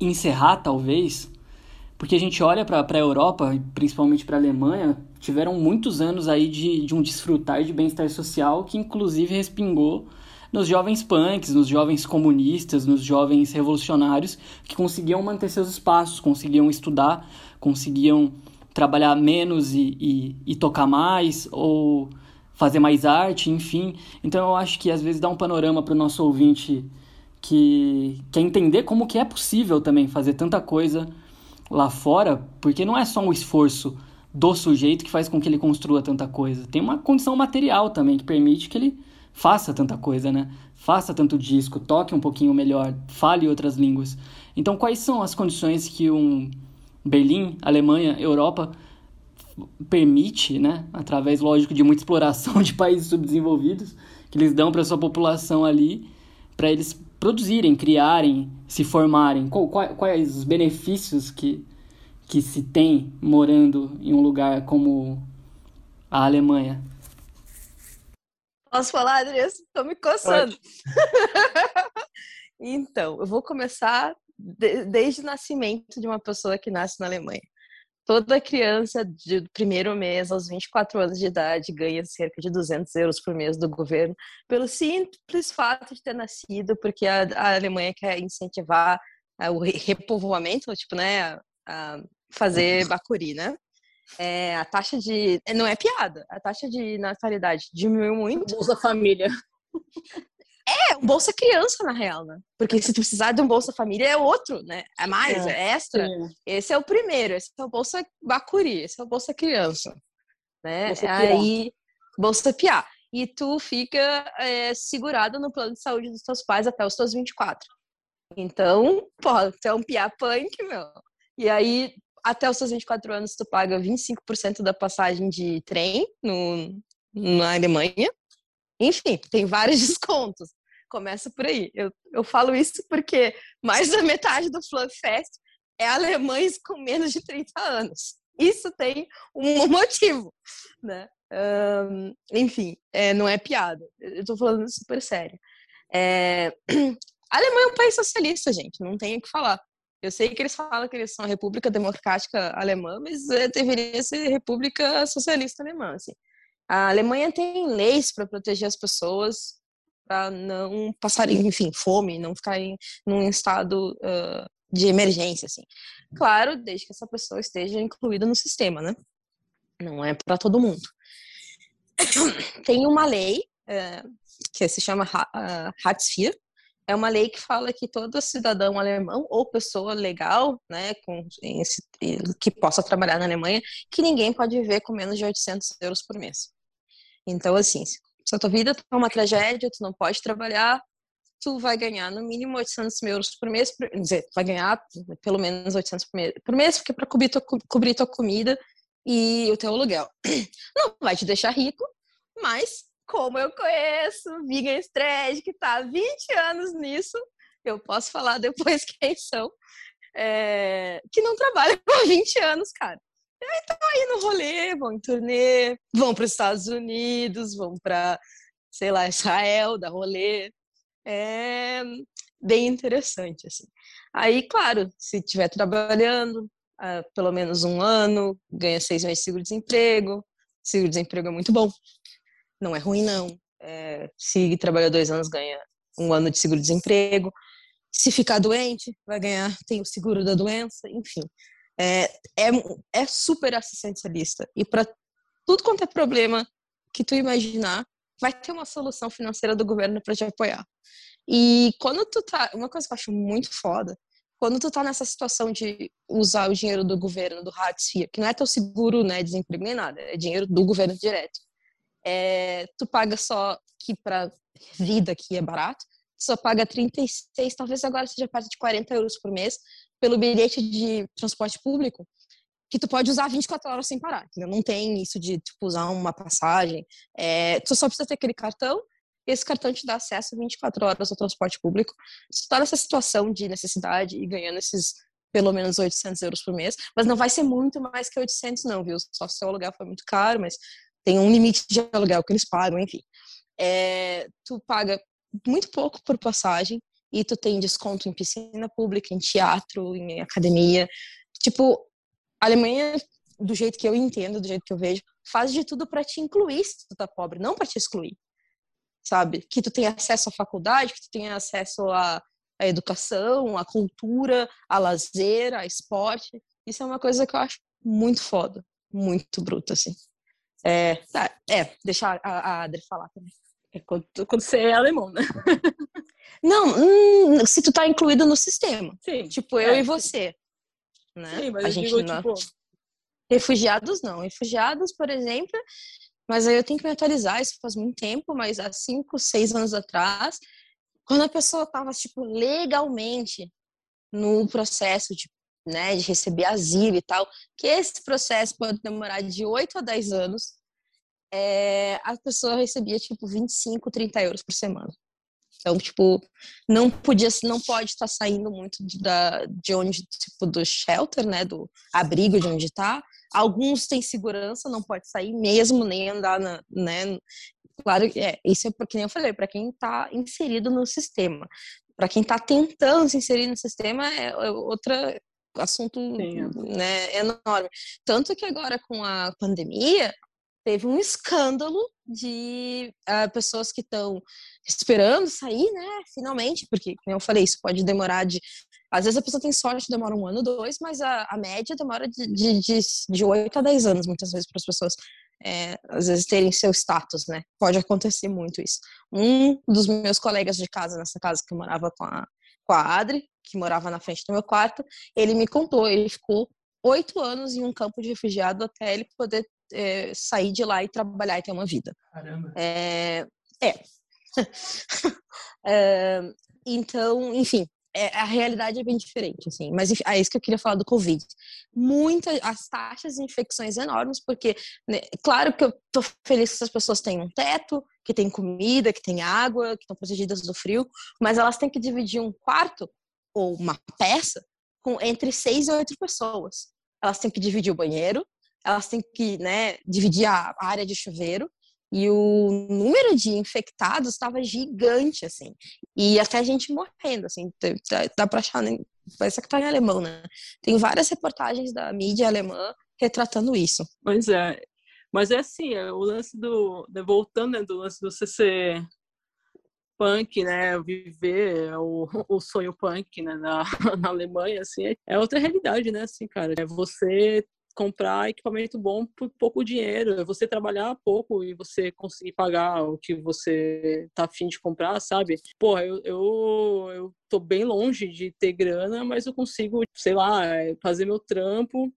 encerrar, talvez, porque a gente olha para a Europa, principalmente para a Alemanha, tiveram muitos anos aí de, de um desfrutar de bem-estar social que inclusive respingou nos jovens punks, nos jovens comunistas, nos jovens revolucionários que conseguiam manter seus espaços, conseguiam estudar, conseguiam trabalhar menos e, e, e tocar mais, ou fazer mais arte, enfim. Então eu acho que às vezes dá um panorama para o nosso ouvinte que quer entender como que é possível também fazer tanta coisa lá fora, porque não é só um esforço do sujeito que faz com que ele construa tanta coisa. Tem uma condição material também que permite que ele faça tanta coisa, né? Faça tanto disco, toque um pouquinho melhor, fale outras línguas. Então, quais são as condições que um, Berlim, Alemanha, Europa, permite, né, através, lógico, de muita exploração de países subdesenvolvidos, que eles dão para sua população ali, para eles produzirem, criarem, se formarem. Quais os benefícios que, que se tem morando em um lugar como a Alemanha? Posso falar, Andressa? Estou me coçando. então, eu vou começar de, desde o nascimento de uma pessoa que nasce na Alemanha. Toda criança de primeiro mês aos 24 anos de idade ganha cerca de 200 euros por mês do governo, pelo simples fato de ter nascido, porque a, a Alemanha quer incentivar a, o repovoamento, tipo, né, a fazer bacuri, né? É, a taxa de. Não é piada, a taxa de natalidade diminuiu muito. Bolsa Família. É, um Bolsa Criança, na real, né? Porque se tu precisar de um Bolsa Família, é outro, né? É mais, é, é extra. Sim. Esse é o primeiro, esse é o Bolsa Bacuri, esse é o Bolsa Criança. Né? Bolsa Aí, Bolsa Piá. E tu fica é, segurado no plano de saúde dos teus pais até os teus 24. Então, pô, tu é um piá punk, meu. E aí, até os seus 24 anos, tu paga 25% da passagem de trem no, na Alemanha. Enfim, tem vários descontos. Começa por aí. Eu, eu falo isso porque mais da metade do Fluff Fest é alemães com menos de 30 anos. Isso tem um motivo, né? Um, enfim, é, não é piada. Eu tô falando super sério. É... A Alemanha é um país socialista, gente, não tem o que falar. Eu sei que eles falam que eles são a República Democrática Alemã, mas é, deveria ser República Socialista Alemã. Assim. A Alemanha tem leis para proteger as pessoas, para não passarem, enfim, fome, não ficarem num estado uh, de emergência, assim. Claro, desde que essa pessoa esteja incluída no sistema, né? Não é para todo mundo. Tem uma lei uh, que se chama uh, Hartz IV, é uma lei que fala que todo cidadão alemão ou pessoa legal, né, com, esse, que possa trabalhar na Alemanha, que ninguém pode viver com menos de 800 euros por mês. Então, assim, se a tua vida tá uma tragédia, tu não pode trabalhar, tu vai ganhar no mínimo 800 euros por mês, quer dizer, vai ganhar pelo menos 800 por mês, por mês porque é para cobrir cobrir tua comida e o teu aluguel. Não vai te deixar rico, mas como eu conheço Vegan Stretch, que está há 20 anos nisso, eu posso falar depois quem são, é, que não trabalham há 20 anos, cara. E aí estão aí no rolê, vão em turnê, vão para os Estados Unidos, vão para, sei lá, Israel, da rolê. É bem interessante, assim. Aí, claro, se estiver trabalhando uh, pelo menos um ano, ganha seis meses de seguro-desemprego. Seguro-desemprego é muito bom não é ruim, não. É, se trabalhar dois anos, ganha um ano de seguro-desemprego. Se ficar doente, vai ganhar, tem o seguro da doença, enfim. É, é, é super assistencialista. E para tudo quanto é problema que tu imaginar, vai ter uma solução financeira do governo para te apoiar. E quando tu tá, uma coisa que eu acho muito foda, quando tu tá nessa situação de usar o dinheiro do governo, do Ratsfia, que não é teu seguro, né, desemprego nem nada, é dinheiro do governo direto é, tu paga só que para vida que é barato, tu só paga 36, talvez agora seja perto de 40 euros por mês pelo bilhete de transporte público, que tu pode usar 24 horas sem parar. Entendeu? Não tem isso de tipo, usar uma passagem. É, tu só precisa ter aquele cartão e esse cartão te dá acesso 24 horas ao transporte público. Se tu tá nessa situação de necessidade e ganhando esses pelo menos 800 euros por mês, mas não vai ser muito mais que 800 não, viu? Só se o aluguel foi muito caro, mas tem um limite de aluguel que eles pagam, enfim. É, tu paga muito pouco por passagem e tu tem desconto em piscina pública, em teatro, em academia. Tipo, a Alemanha, do jeito que eu entendo, do jeito que eu vejo, faz de tudo para te incluir se tu tá pobre, não para te excluir. Sabe? Que tu tenha acesso à faculdade, que tu tenha acesso à, à educação, à cultura, a lazer, a esporte. Isso é uma coisa que eu acho muito foda, muito bruta, assim. É, tá, é deixar a, a Adri falar também. É quando, quando você é alemão, né? Não, hum, se tu tá incluído no sistema. Sim. Tipo, eu é, e você. Né? Sim, mas a gente digo, não... tipo... Refugiados não. Refugiados, por exemplo, mas aí eu tenho que me atualizar, isso faz muito tempo, mas há cinco, seis anos atrás, quando a pessoa tava, tipo, legalmente no processo de né, de receber asilo e tal, que esse processo pode demorar de 8 a 10 anos, é, a pessoa recebia tipo 25, 30 euros por semana. Então, tipo, não podia, não pode estar saindo muito da, de onde, tipo, do shelter, né, do abrigo de onde está. Alguns têm segurança, não pode sair mesmo, nem andar na, né, claro, é, isso é porque nem eu falei, para quem está inserido no sistema. Para quem está tentando se inserir no sistema é, é outra assunto né, enorme. Tanto que agora com a pandemia teve um escândalo de uh, pessoas que estão esperando sair, né? Finalmente, porque, como eu falei, isso pode demorar de. Às vezes a pessoa tem sorte, demora um ano, dois, mas a, a média demora de, de, de, de 8 a 10 anos, muitas vezes, para as pessoas, é, às vezes, terem seu status, né? Pode acontecer muito isso. Um dos meus colegas de casa, nessa casa que eu morava com a, Adri, que morava na frente do meu quarto, ele me contou, ele ficou oito anos em um campo de refugiado até ele poder é, sair de lá e trabalhar e ter uma vida. Caramba. É. é. é então, enfim, é, a realidade é bem diferente, assim. Mas é isso que eu queria falar do Covid. Muitas, as taxas de infecções enormes, porque, né, claro que eu tô feliz que essas pessoas têm um teto, que tem comida, que tem água, que estão protegidas do frio, mas elas têm que dividir um quarto ou uma peça com entre seis e oito pessoas. Elas têm que dividir o banheiro, elas têm que né, dividir a área de chuveiro e o número de infectados estava gigante, assim. E até gente morrendo, assim. Dá pra achar, né? parece que tá em alemão, né? Tem várias reportagens da mídia alemã retratando isso. Pois é. Mas é assim, é o lance do... Né, voltando né, do lance do CC punk, né, viver o, o sonho punk, né, na, na Alemanha, assim, é outra realidade, né, assim, cara, é você comprar equipamento bom por pouco dinheiro, é você trabalhar pouco e você conseguir pagar o que você tá afim de comprar, sabe? Porra, eu, eu, eu tô bem longe de ter grana, mas eu consigo, sei lá, fazer meu trampo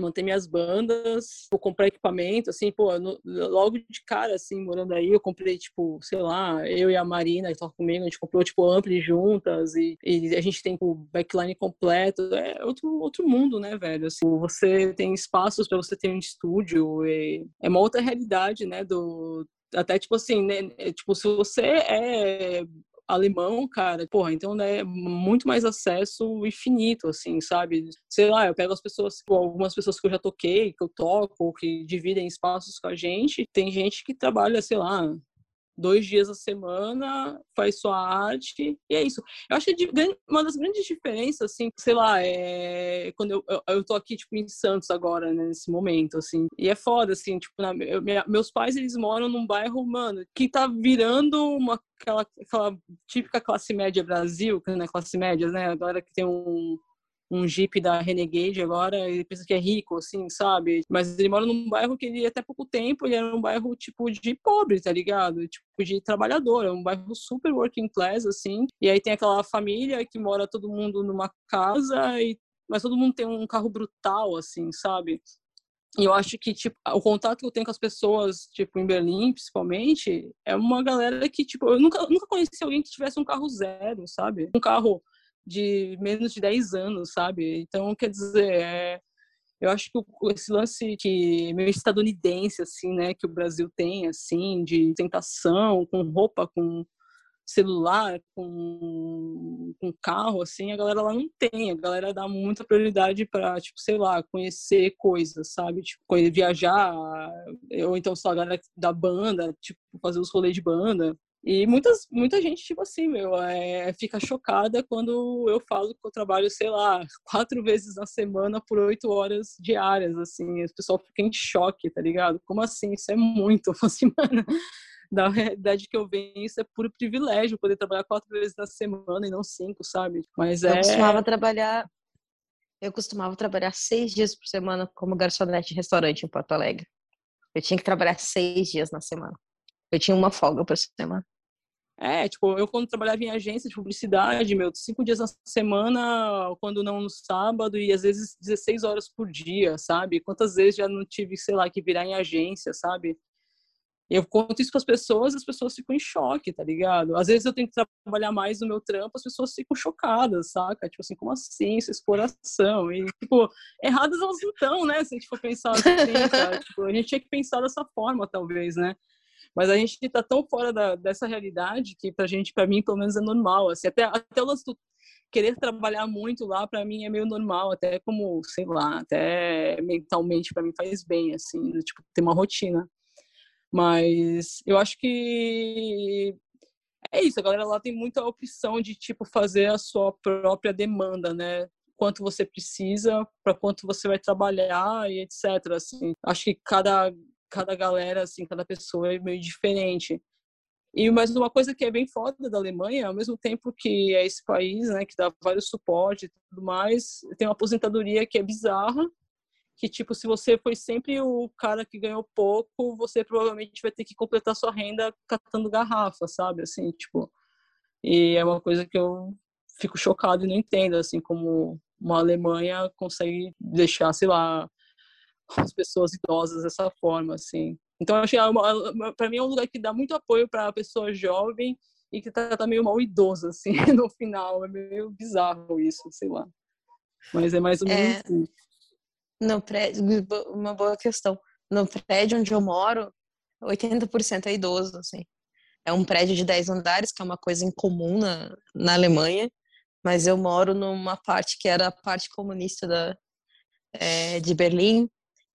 manter minhas bandas, vou comprar equipamento, assim, pô, no, logo de cara, assim, morando aí, eu comprei, tipo, sei lá, eu e a Marina, que toca comigo, a gente comprou, tipo, ampli juntas e, e a gente tem o backline completo, é outro, outro mundo, né, velho, assim, você tem espaços para você ter um estúdio, é uma outra realidade, né, do, até tipo assim, né? É, tipo, se você é alemão, cara, porra, então né, muito mais acesso infinito, assim, sabe? Sei lá, eu pego as pessoas, algumas pessoas que eu já toquei, que eu toco, que dividem espaços com a gente, tem gente que trabalha, sei lá, dois dias a semana, faz sua arte, e é isso. Eu acho que uma das grandes diferenças, assim, sei lá, é quando eu, eu, eu tô aqui, tipo, em Santos agora, né, nesse momento, assim, e é foda, assim, tipo, na, eu, minha, meus pais, eles moram num bairro, mano, que tá virando uma, aquela, aquela típica classe média Brasil, que não é classe média, né, agora que tem um um Jeep da Renegade agora, ele pensa que é rico, assim, sabe? Mas ele mora num bairro que ele, até pouco tempo, ele era um bairro, tipo, de pobre, tá ligado? Tipo, de trabalhador, é um bairro super working class, assim. E aí tem aquela família que mora todo mundo numa casa, e... mas todo mundo tem um carro brutal, assim, sabe? E eu acho que, tipo, o contato que eu tenho com as pessoas, tipo, em Berlim, principalmente, é uma galera que, tipo, eu nunca, nunca conheci alguém que tivesse um carro zero, sabe? Um carro de menos de 10 anos, sabe? Então, quer dizer, é, eu acho que esse lance que meio estadunidense, assim, né, que o Brasil tem, assim, de tentação, com roupa, com celular, com, com carro, assim, a galera lá não tem. A galera dá muita prioridade para, tipo, sei lá, conhecer coisas, sabe? Tipo, viajar, ou então, lá, a galera da banda, tipo, fazer os rolês de banda. E muitas, muita gente, tipo assim, meu, é, fica chocada quando eu falo que eu trabalho, sei lá, quatro vezes na semana por oito horas diárias, assim. O pessoal fica em choque, tá ligado? Como assim? Isso é muito. Assim, mano, da realidade que eu venho, isso é puro privilégio, poder trabalhar quatro vezes na semana e não cinco, sabe? Mas é... Eu costumava trabalhar... Eu costumava trabalhar seis dias por semana como garçonete em restaurante em Porto Alegre. Eu tinha que trabalhar seis dias na semana. Eu tinha uma folga por semana. É, tipo, eu quando trabalhava em agência de publicidade, meu, cinco dias na semana, quando não no sábado, e às vezes 16 horas por dia, sabe? Quantas vezes já não tive, sei lá, que virar em agência, sabe? eu conto isso para as pessoas, as pessoas ficam em choque, tá ligado? Às vezes eu tenho que trabalhar mais no meu trampo, as pessoas ficam chocadas, saca? Tipo assim, como assim? Isso é exploração. E, tipo, erradas elas não estão, né? Se a gente for pensar assim, tipo, a gente tinha que pensar dessa forma, talvez, né? Mas a gente tá tão fora da, dessa realidade que pra gente, pra mim, pelo menos é normal, assim. Até, até o lance do querer trabalhar muito lá, para mim, é meio normal, até como, sei lá, até mentalmente para mim faz bem, assim, tipo, ter uma rotina. Mas eu acho que é isso, a galera lá tem muita opção de tipo fazer a sua própria demanda, né? Quanto você precisa, para quanto você vai trabalhar e etc. Assim, acho que cada cada galera, assim, cada pessoa é meio diferente. E mais uma coisa que é bem foda da Alemanha, ao mesmo tempo que é esse país, né, que dá vários suportes e tudo mais, tem uma aposentadoria que é bizarra, que tipo se você foi sempre o cara que ganhou pouco, você provavelmente vai ter que completar sua renda catando garrafa, sabe? Assim, tipo, e é uma coisa que eu fico chocado e não entendo, assim, como uma Alemanha consegue deixar, sei lá, as pessoas idosas dessa forma, assim. Então, acho que é para mim é um lugar que dá muito apoio para a pessoa jovem e que tá, tá meio mal idoso, assim, no final. É meio bizarro isso, sei lá. Mas é mais ou menos é... isso. No prédio, uma boa questão. No prédio onde eu moro, 80% é idoso, assim. É um prédio de 10 andares, que é uma coisa incomum na, na Alemanha, mas eu moro numa parte que era a parte comunista da, é, de Berlim,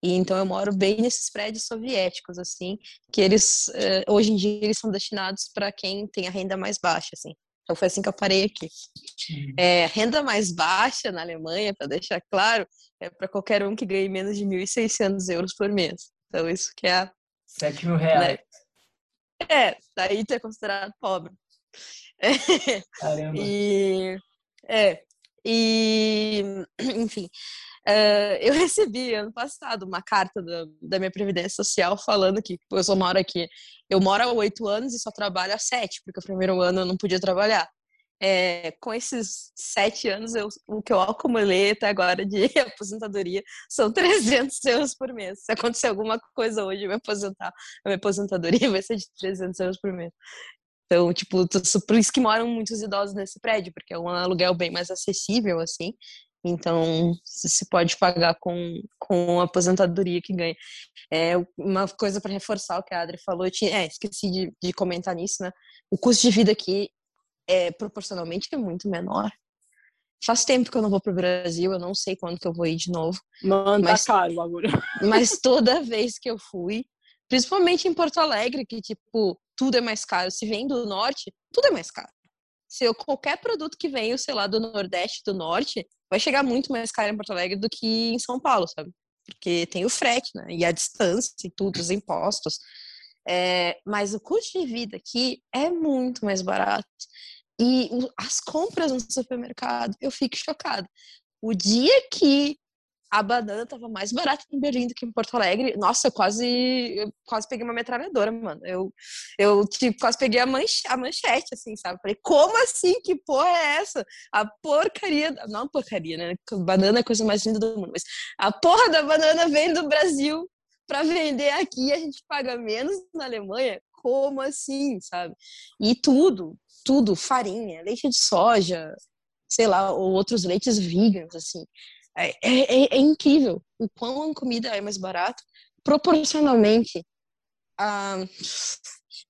e então eu moro bem nesses prédios soviéticos, assim, que eles, eh, hoje em dia, eles são destinados para quem tem a renda mais baixa, assim. Então foi assim que eu parei aqui. É, renda mais baixa na Alemanha, para deixar claro, é para qualquer um que ganhe menos de 1.600 euros por mês. Então isso que é... 7 mil reais. Né? É, daí tu é considerado pobre. Caramba. E... É, e... Enfim... Uh, eu recebi ano passado uma carta da, da, minha Previdência Social falando que eu só moro aqui. Eu moro há oito anos e só trabalho há sete, porque o primeiro ano eu não podia trabalhar. É, com esses sete anos, eu, o que eu acumulei até agora de aposentadoria são 300 euros por mês. Se acontecer alguma coisa hoje, me aposentar, a minha aposentadoria vai ser de 300 euros por mês. Então, tipo, por isso que moram muitos idosos nesse prédio, porque é um aluguel bem mais acessível, assim, então, se pode pagar com, com a aposentadoria que ganha. É uma coisa para reforçar o que a Adri falou, eu tinha, é, esqueci de, de comentar nisso, né? O custo de vida aqui é proporcionalmente é muito menor. Faz tempo que eu não vou pro Brasil, eu não sei quando que eu vou ir de novo. Mano, mas, tá caro o bagulho. Mas toda vez que eu fui, principalmente em Porto Alegre, que tipo, tudo é mais caro. Se vem do norte, tudo é mais caro. Se eu, qualquer produto que venha, sei lá, do Nordeste, do Norte, vai chegar muito mais caro em Porto Alegre do que em São Paulo, sabe? Porque tem o frete, né? E a distância e tudo, os impostos. É, mas o custo de vida aqui é muito mais barato. E as compras no supermercado, eu fico chocada. O dia que a banana tava mais barata em Berlim do que em Porto Alegre. Nossa, eu quase, eu quase peguei uma metralhadora, mano. Eu, eu tipo, quase peguei a, manche, a manchete, assim, sabe? Falei, como assim? Que porra é essa? A porcaria. Não porcaria, né? Banana é a coisa mais linda do mundo. Mas a porra da banana vem do Brasil para vender aqui a gente paga menos na Alemanha. Como assim, sabe? E tudo, tudo, farinha, leite de soja, sei lá, ou outros leites veganos, assim. É, é, é, é, incrível o quão a comida é mais barata. Proporcionalmente, ah,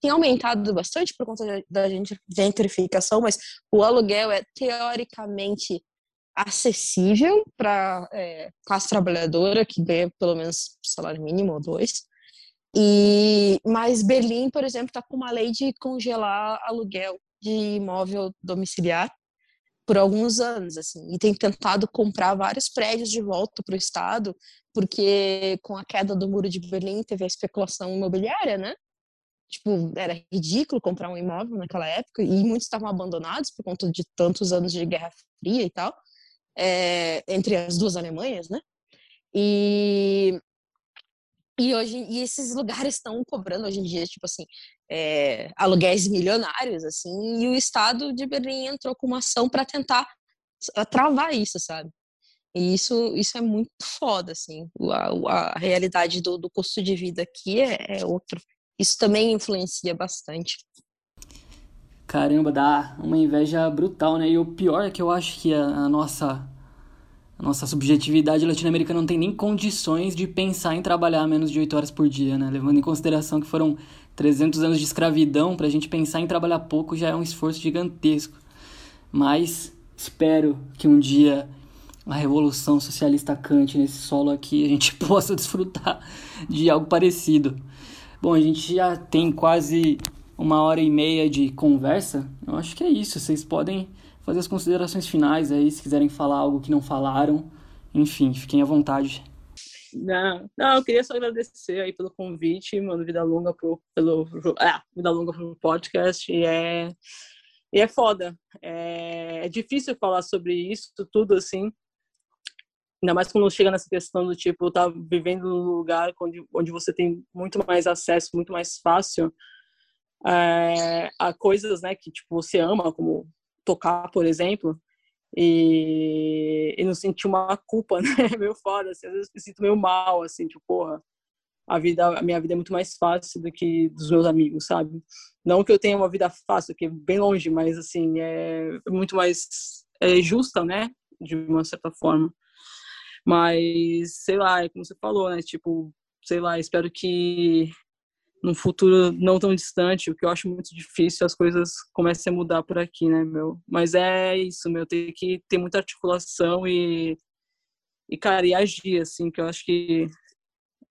tem aumentado bastante por conta da gentrificação, mas o aluguel é teoricamente acessível para é, classe trabalhadora que ganha pelo menos salário mínimo ou dois. E mas Berlim, por exemplo, está com uma lei de congelar aluguel de imóvel domiciliar por alguns anos, assim, e tem tentado comprar vários prédios de volta para o estado, porque com a queda do muro de Berlim teve a especulação imobiliária, né? Tipo, era ridículo comprar um imóvel naquela época, e muitos estavam abandonados por conta de tantos anos de Guerra Fria e tal, é, entre as duas Alemanhas, né? E e hoje e esses lugares estão cobrando hoje em dia, tipo assim, é, aluguéis milionários, assim, e o Estado de Berlim entrou com uma ação para tentar travar isso, sabe? E isso, isso é muito foda, assim. A, a realidade do, do, custo de vida aqui é, é outro. isso também influencia bastante. Caramba, dá uma inveja brutal, né? E o pior é que eu acho que a, a nossa a nossa subjetividade latino-americana não tem nem condições de pensar em trabalhar menos de 8 horas por dia, né? Levando em consideração que foram 300 anos de escravidão, para a gente pensar em trabalhar pouco já é um esforço gigantesco. Mas espero que um dia a revolução socialista cante nesse solo aqui, a gente possa desfrutar de algo parecido. Bom, a gente já tem quase uma hora e meia de conversa, eu acho que é isso. Vocês podem fazer as considerações finais aí, se quiserem falar algo que não falaram. Enfim, fiquem à vontade. Não, não, eu queria só agradecer aí pelo convite, mano, Vida Longa pro, pelo, ah, Vida Longa pro podcast, e é, e é foda. É, é difícil falar sobre isso, tudo assim, ainda mais quando chega nessa questão do tipo, tá vivendo num lugar onde, onde você tem muito mais acesso, muito mais fácil é, a coisas, né, que, tipo, você ama, como tocar, por exemplo, e, e não sentir uma culpa, né, meio foda, assim, às vezes me sinto meio mal, assim, tipo, porra, a vida, a minha vida é muito mais fácil do que dos meus amigos, sabe? Não que eu tenha uma vida fácil, que é bem longe, mas, assim, é muito mais é justa, né, de uma certa forma. Mas, sei lá, é como você falou, né, tipo, sei lá, espero que num futuro não tão distante, o que eu acho muito difícil, as coisas comecem a mudar por aqui, né, meu? Mas é isso, meu, tem que ter muita articulação e, e cara, e agir, assim, que eu acho que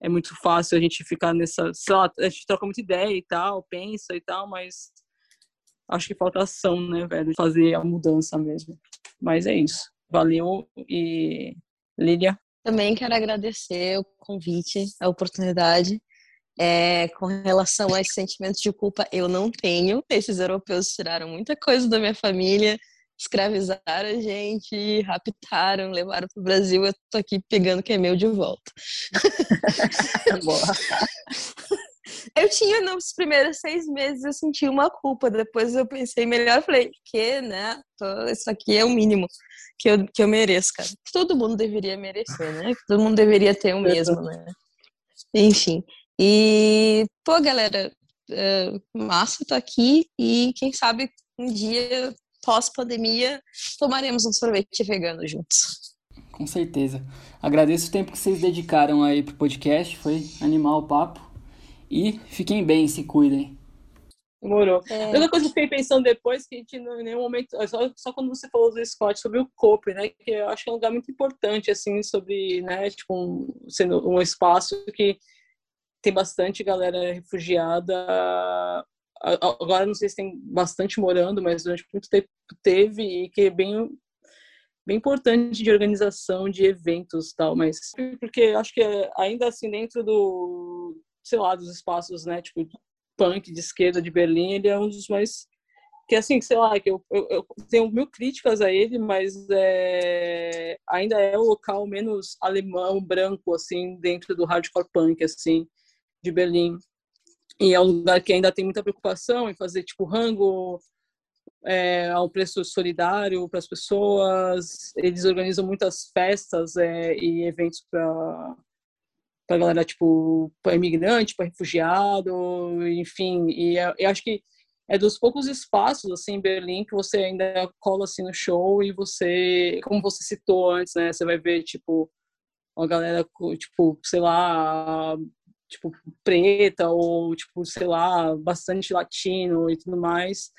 é muito fácil a gente ficar nessa, sei lá, a gente troca muita ideia e tal, pensa e tal, mas acho que falta ação, né, velho, fazer a mudança mesmo. Mas é isso. Valeu e Lília? Também quero agradecer o convite, a oportunidade. É, com relação a sentimentos de culpa, eu não tenho. Esses europeus tiraram muita coisa da minha família, escravizaram a gente, raptaram, levaram para o Brasil. Eu tô aqui pegando que é meu de volta. eu tinha nos primeiros seis meses eu senti uma culpa. Depois eu pensei melhor, falei que, né? Isso aqui é o mínimo que eu, que eu mereço, cara. Todo mundo deveria merecer, né? Todo mundo deveria ter o mesmo, né? Enfim. E, pô, galera, uh, massa tá aqui e quem sabe um dia, pós-pandemia, tomaremos um sorvete vegano juntos. Com certeza. Agradeço o tempo que vocês dedicaram aí pro podcast, foi animal o papo. E fiquem bem, se cuidem. Demorou. É. A única coisa que eu fiquei pensando depois, que a gente em nenhum momento, só, só quando você falou do Scott, sobre o COPE, né, que eu acho que é um lugar muito importante, assim, sobre, né, tipo, um, sendo um espaço que tem bastante galera refugiada. Agora não sei se tem bastante morando, mas durante muito tempo teve e que é bem bem importante de organização de eventos tal, mas porque acho que ainda assim dentro do sei lá dos espaços, né, tipo punk de esquerda de Berlim, ele é um dos mais que assim, sei lá, que eu, eu, eu tenho mil críticas a ele, mas é, ainda é o local menos alemão, branco, assim, dentro do hardcore punk, assim de Berlim. E é um lugar que ainda tem muita preocupação em fazer tipo rango é, a um preço solidário para as pessoas. Eles organizam muitas festas é, e eventos para para galera tipo para imigrante, para refugiado, enfim. E é, eu acho que é dos poucos espaços assim em Berlim que você ainda cola assim no show e você, como você citou antes, né? Você vai ver tipo uma galera tipo sei lá tipo, preta ou, tipo, sei lá, bastante latino e tudo mais.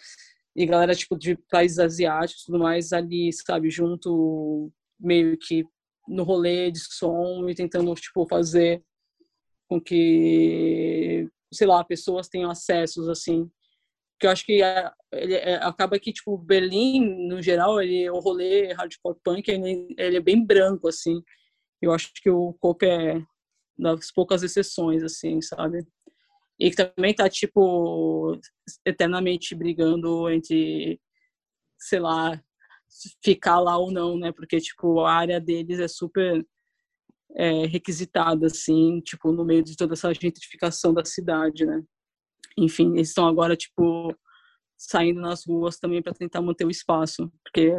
E galera, tipo, de países asiáticos e tudo mais ali, sabe, junto meio que no rolê de som e tentando, tipo, fazer com que, sei lá, pessoas tenham acessos, assim. Que eu acho que é, ele é, acaba que, tipo, Berlim, no geral, ele, o rolê hardcore punk, ele, ele é bem branco, assim. Eu acho que o Cope é, das poucas exceções, assim, sabe? E que também tá, tipo, eternamente brigando entre, sei lá, ficar lá ou não, né? Porque, tipo, a área deles é super é, requisitada, assim, tipo, no meio de toda essa gentrificação da cidade, né? Enfim, eles estão agora, tipo, saindo nas ruas também para tentar manter o espaço, porque,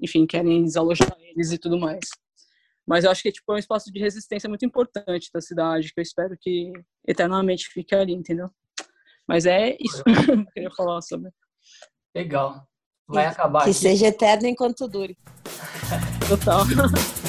enfim, querem desalojar eles e tudo mais. Mas eu acho que tipo, é um espaço de resistência muito importante da cidade, que eu espero que eternamente fique ali, entendeu? Mas é isso que eu queria falar sobre. Legal. Vai acabar. Que aqui. seja eterno enquanto dure. Total.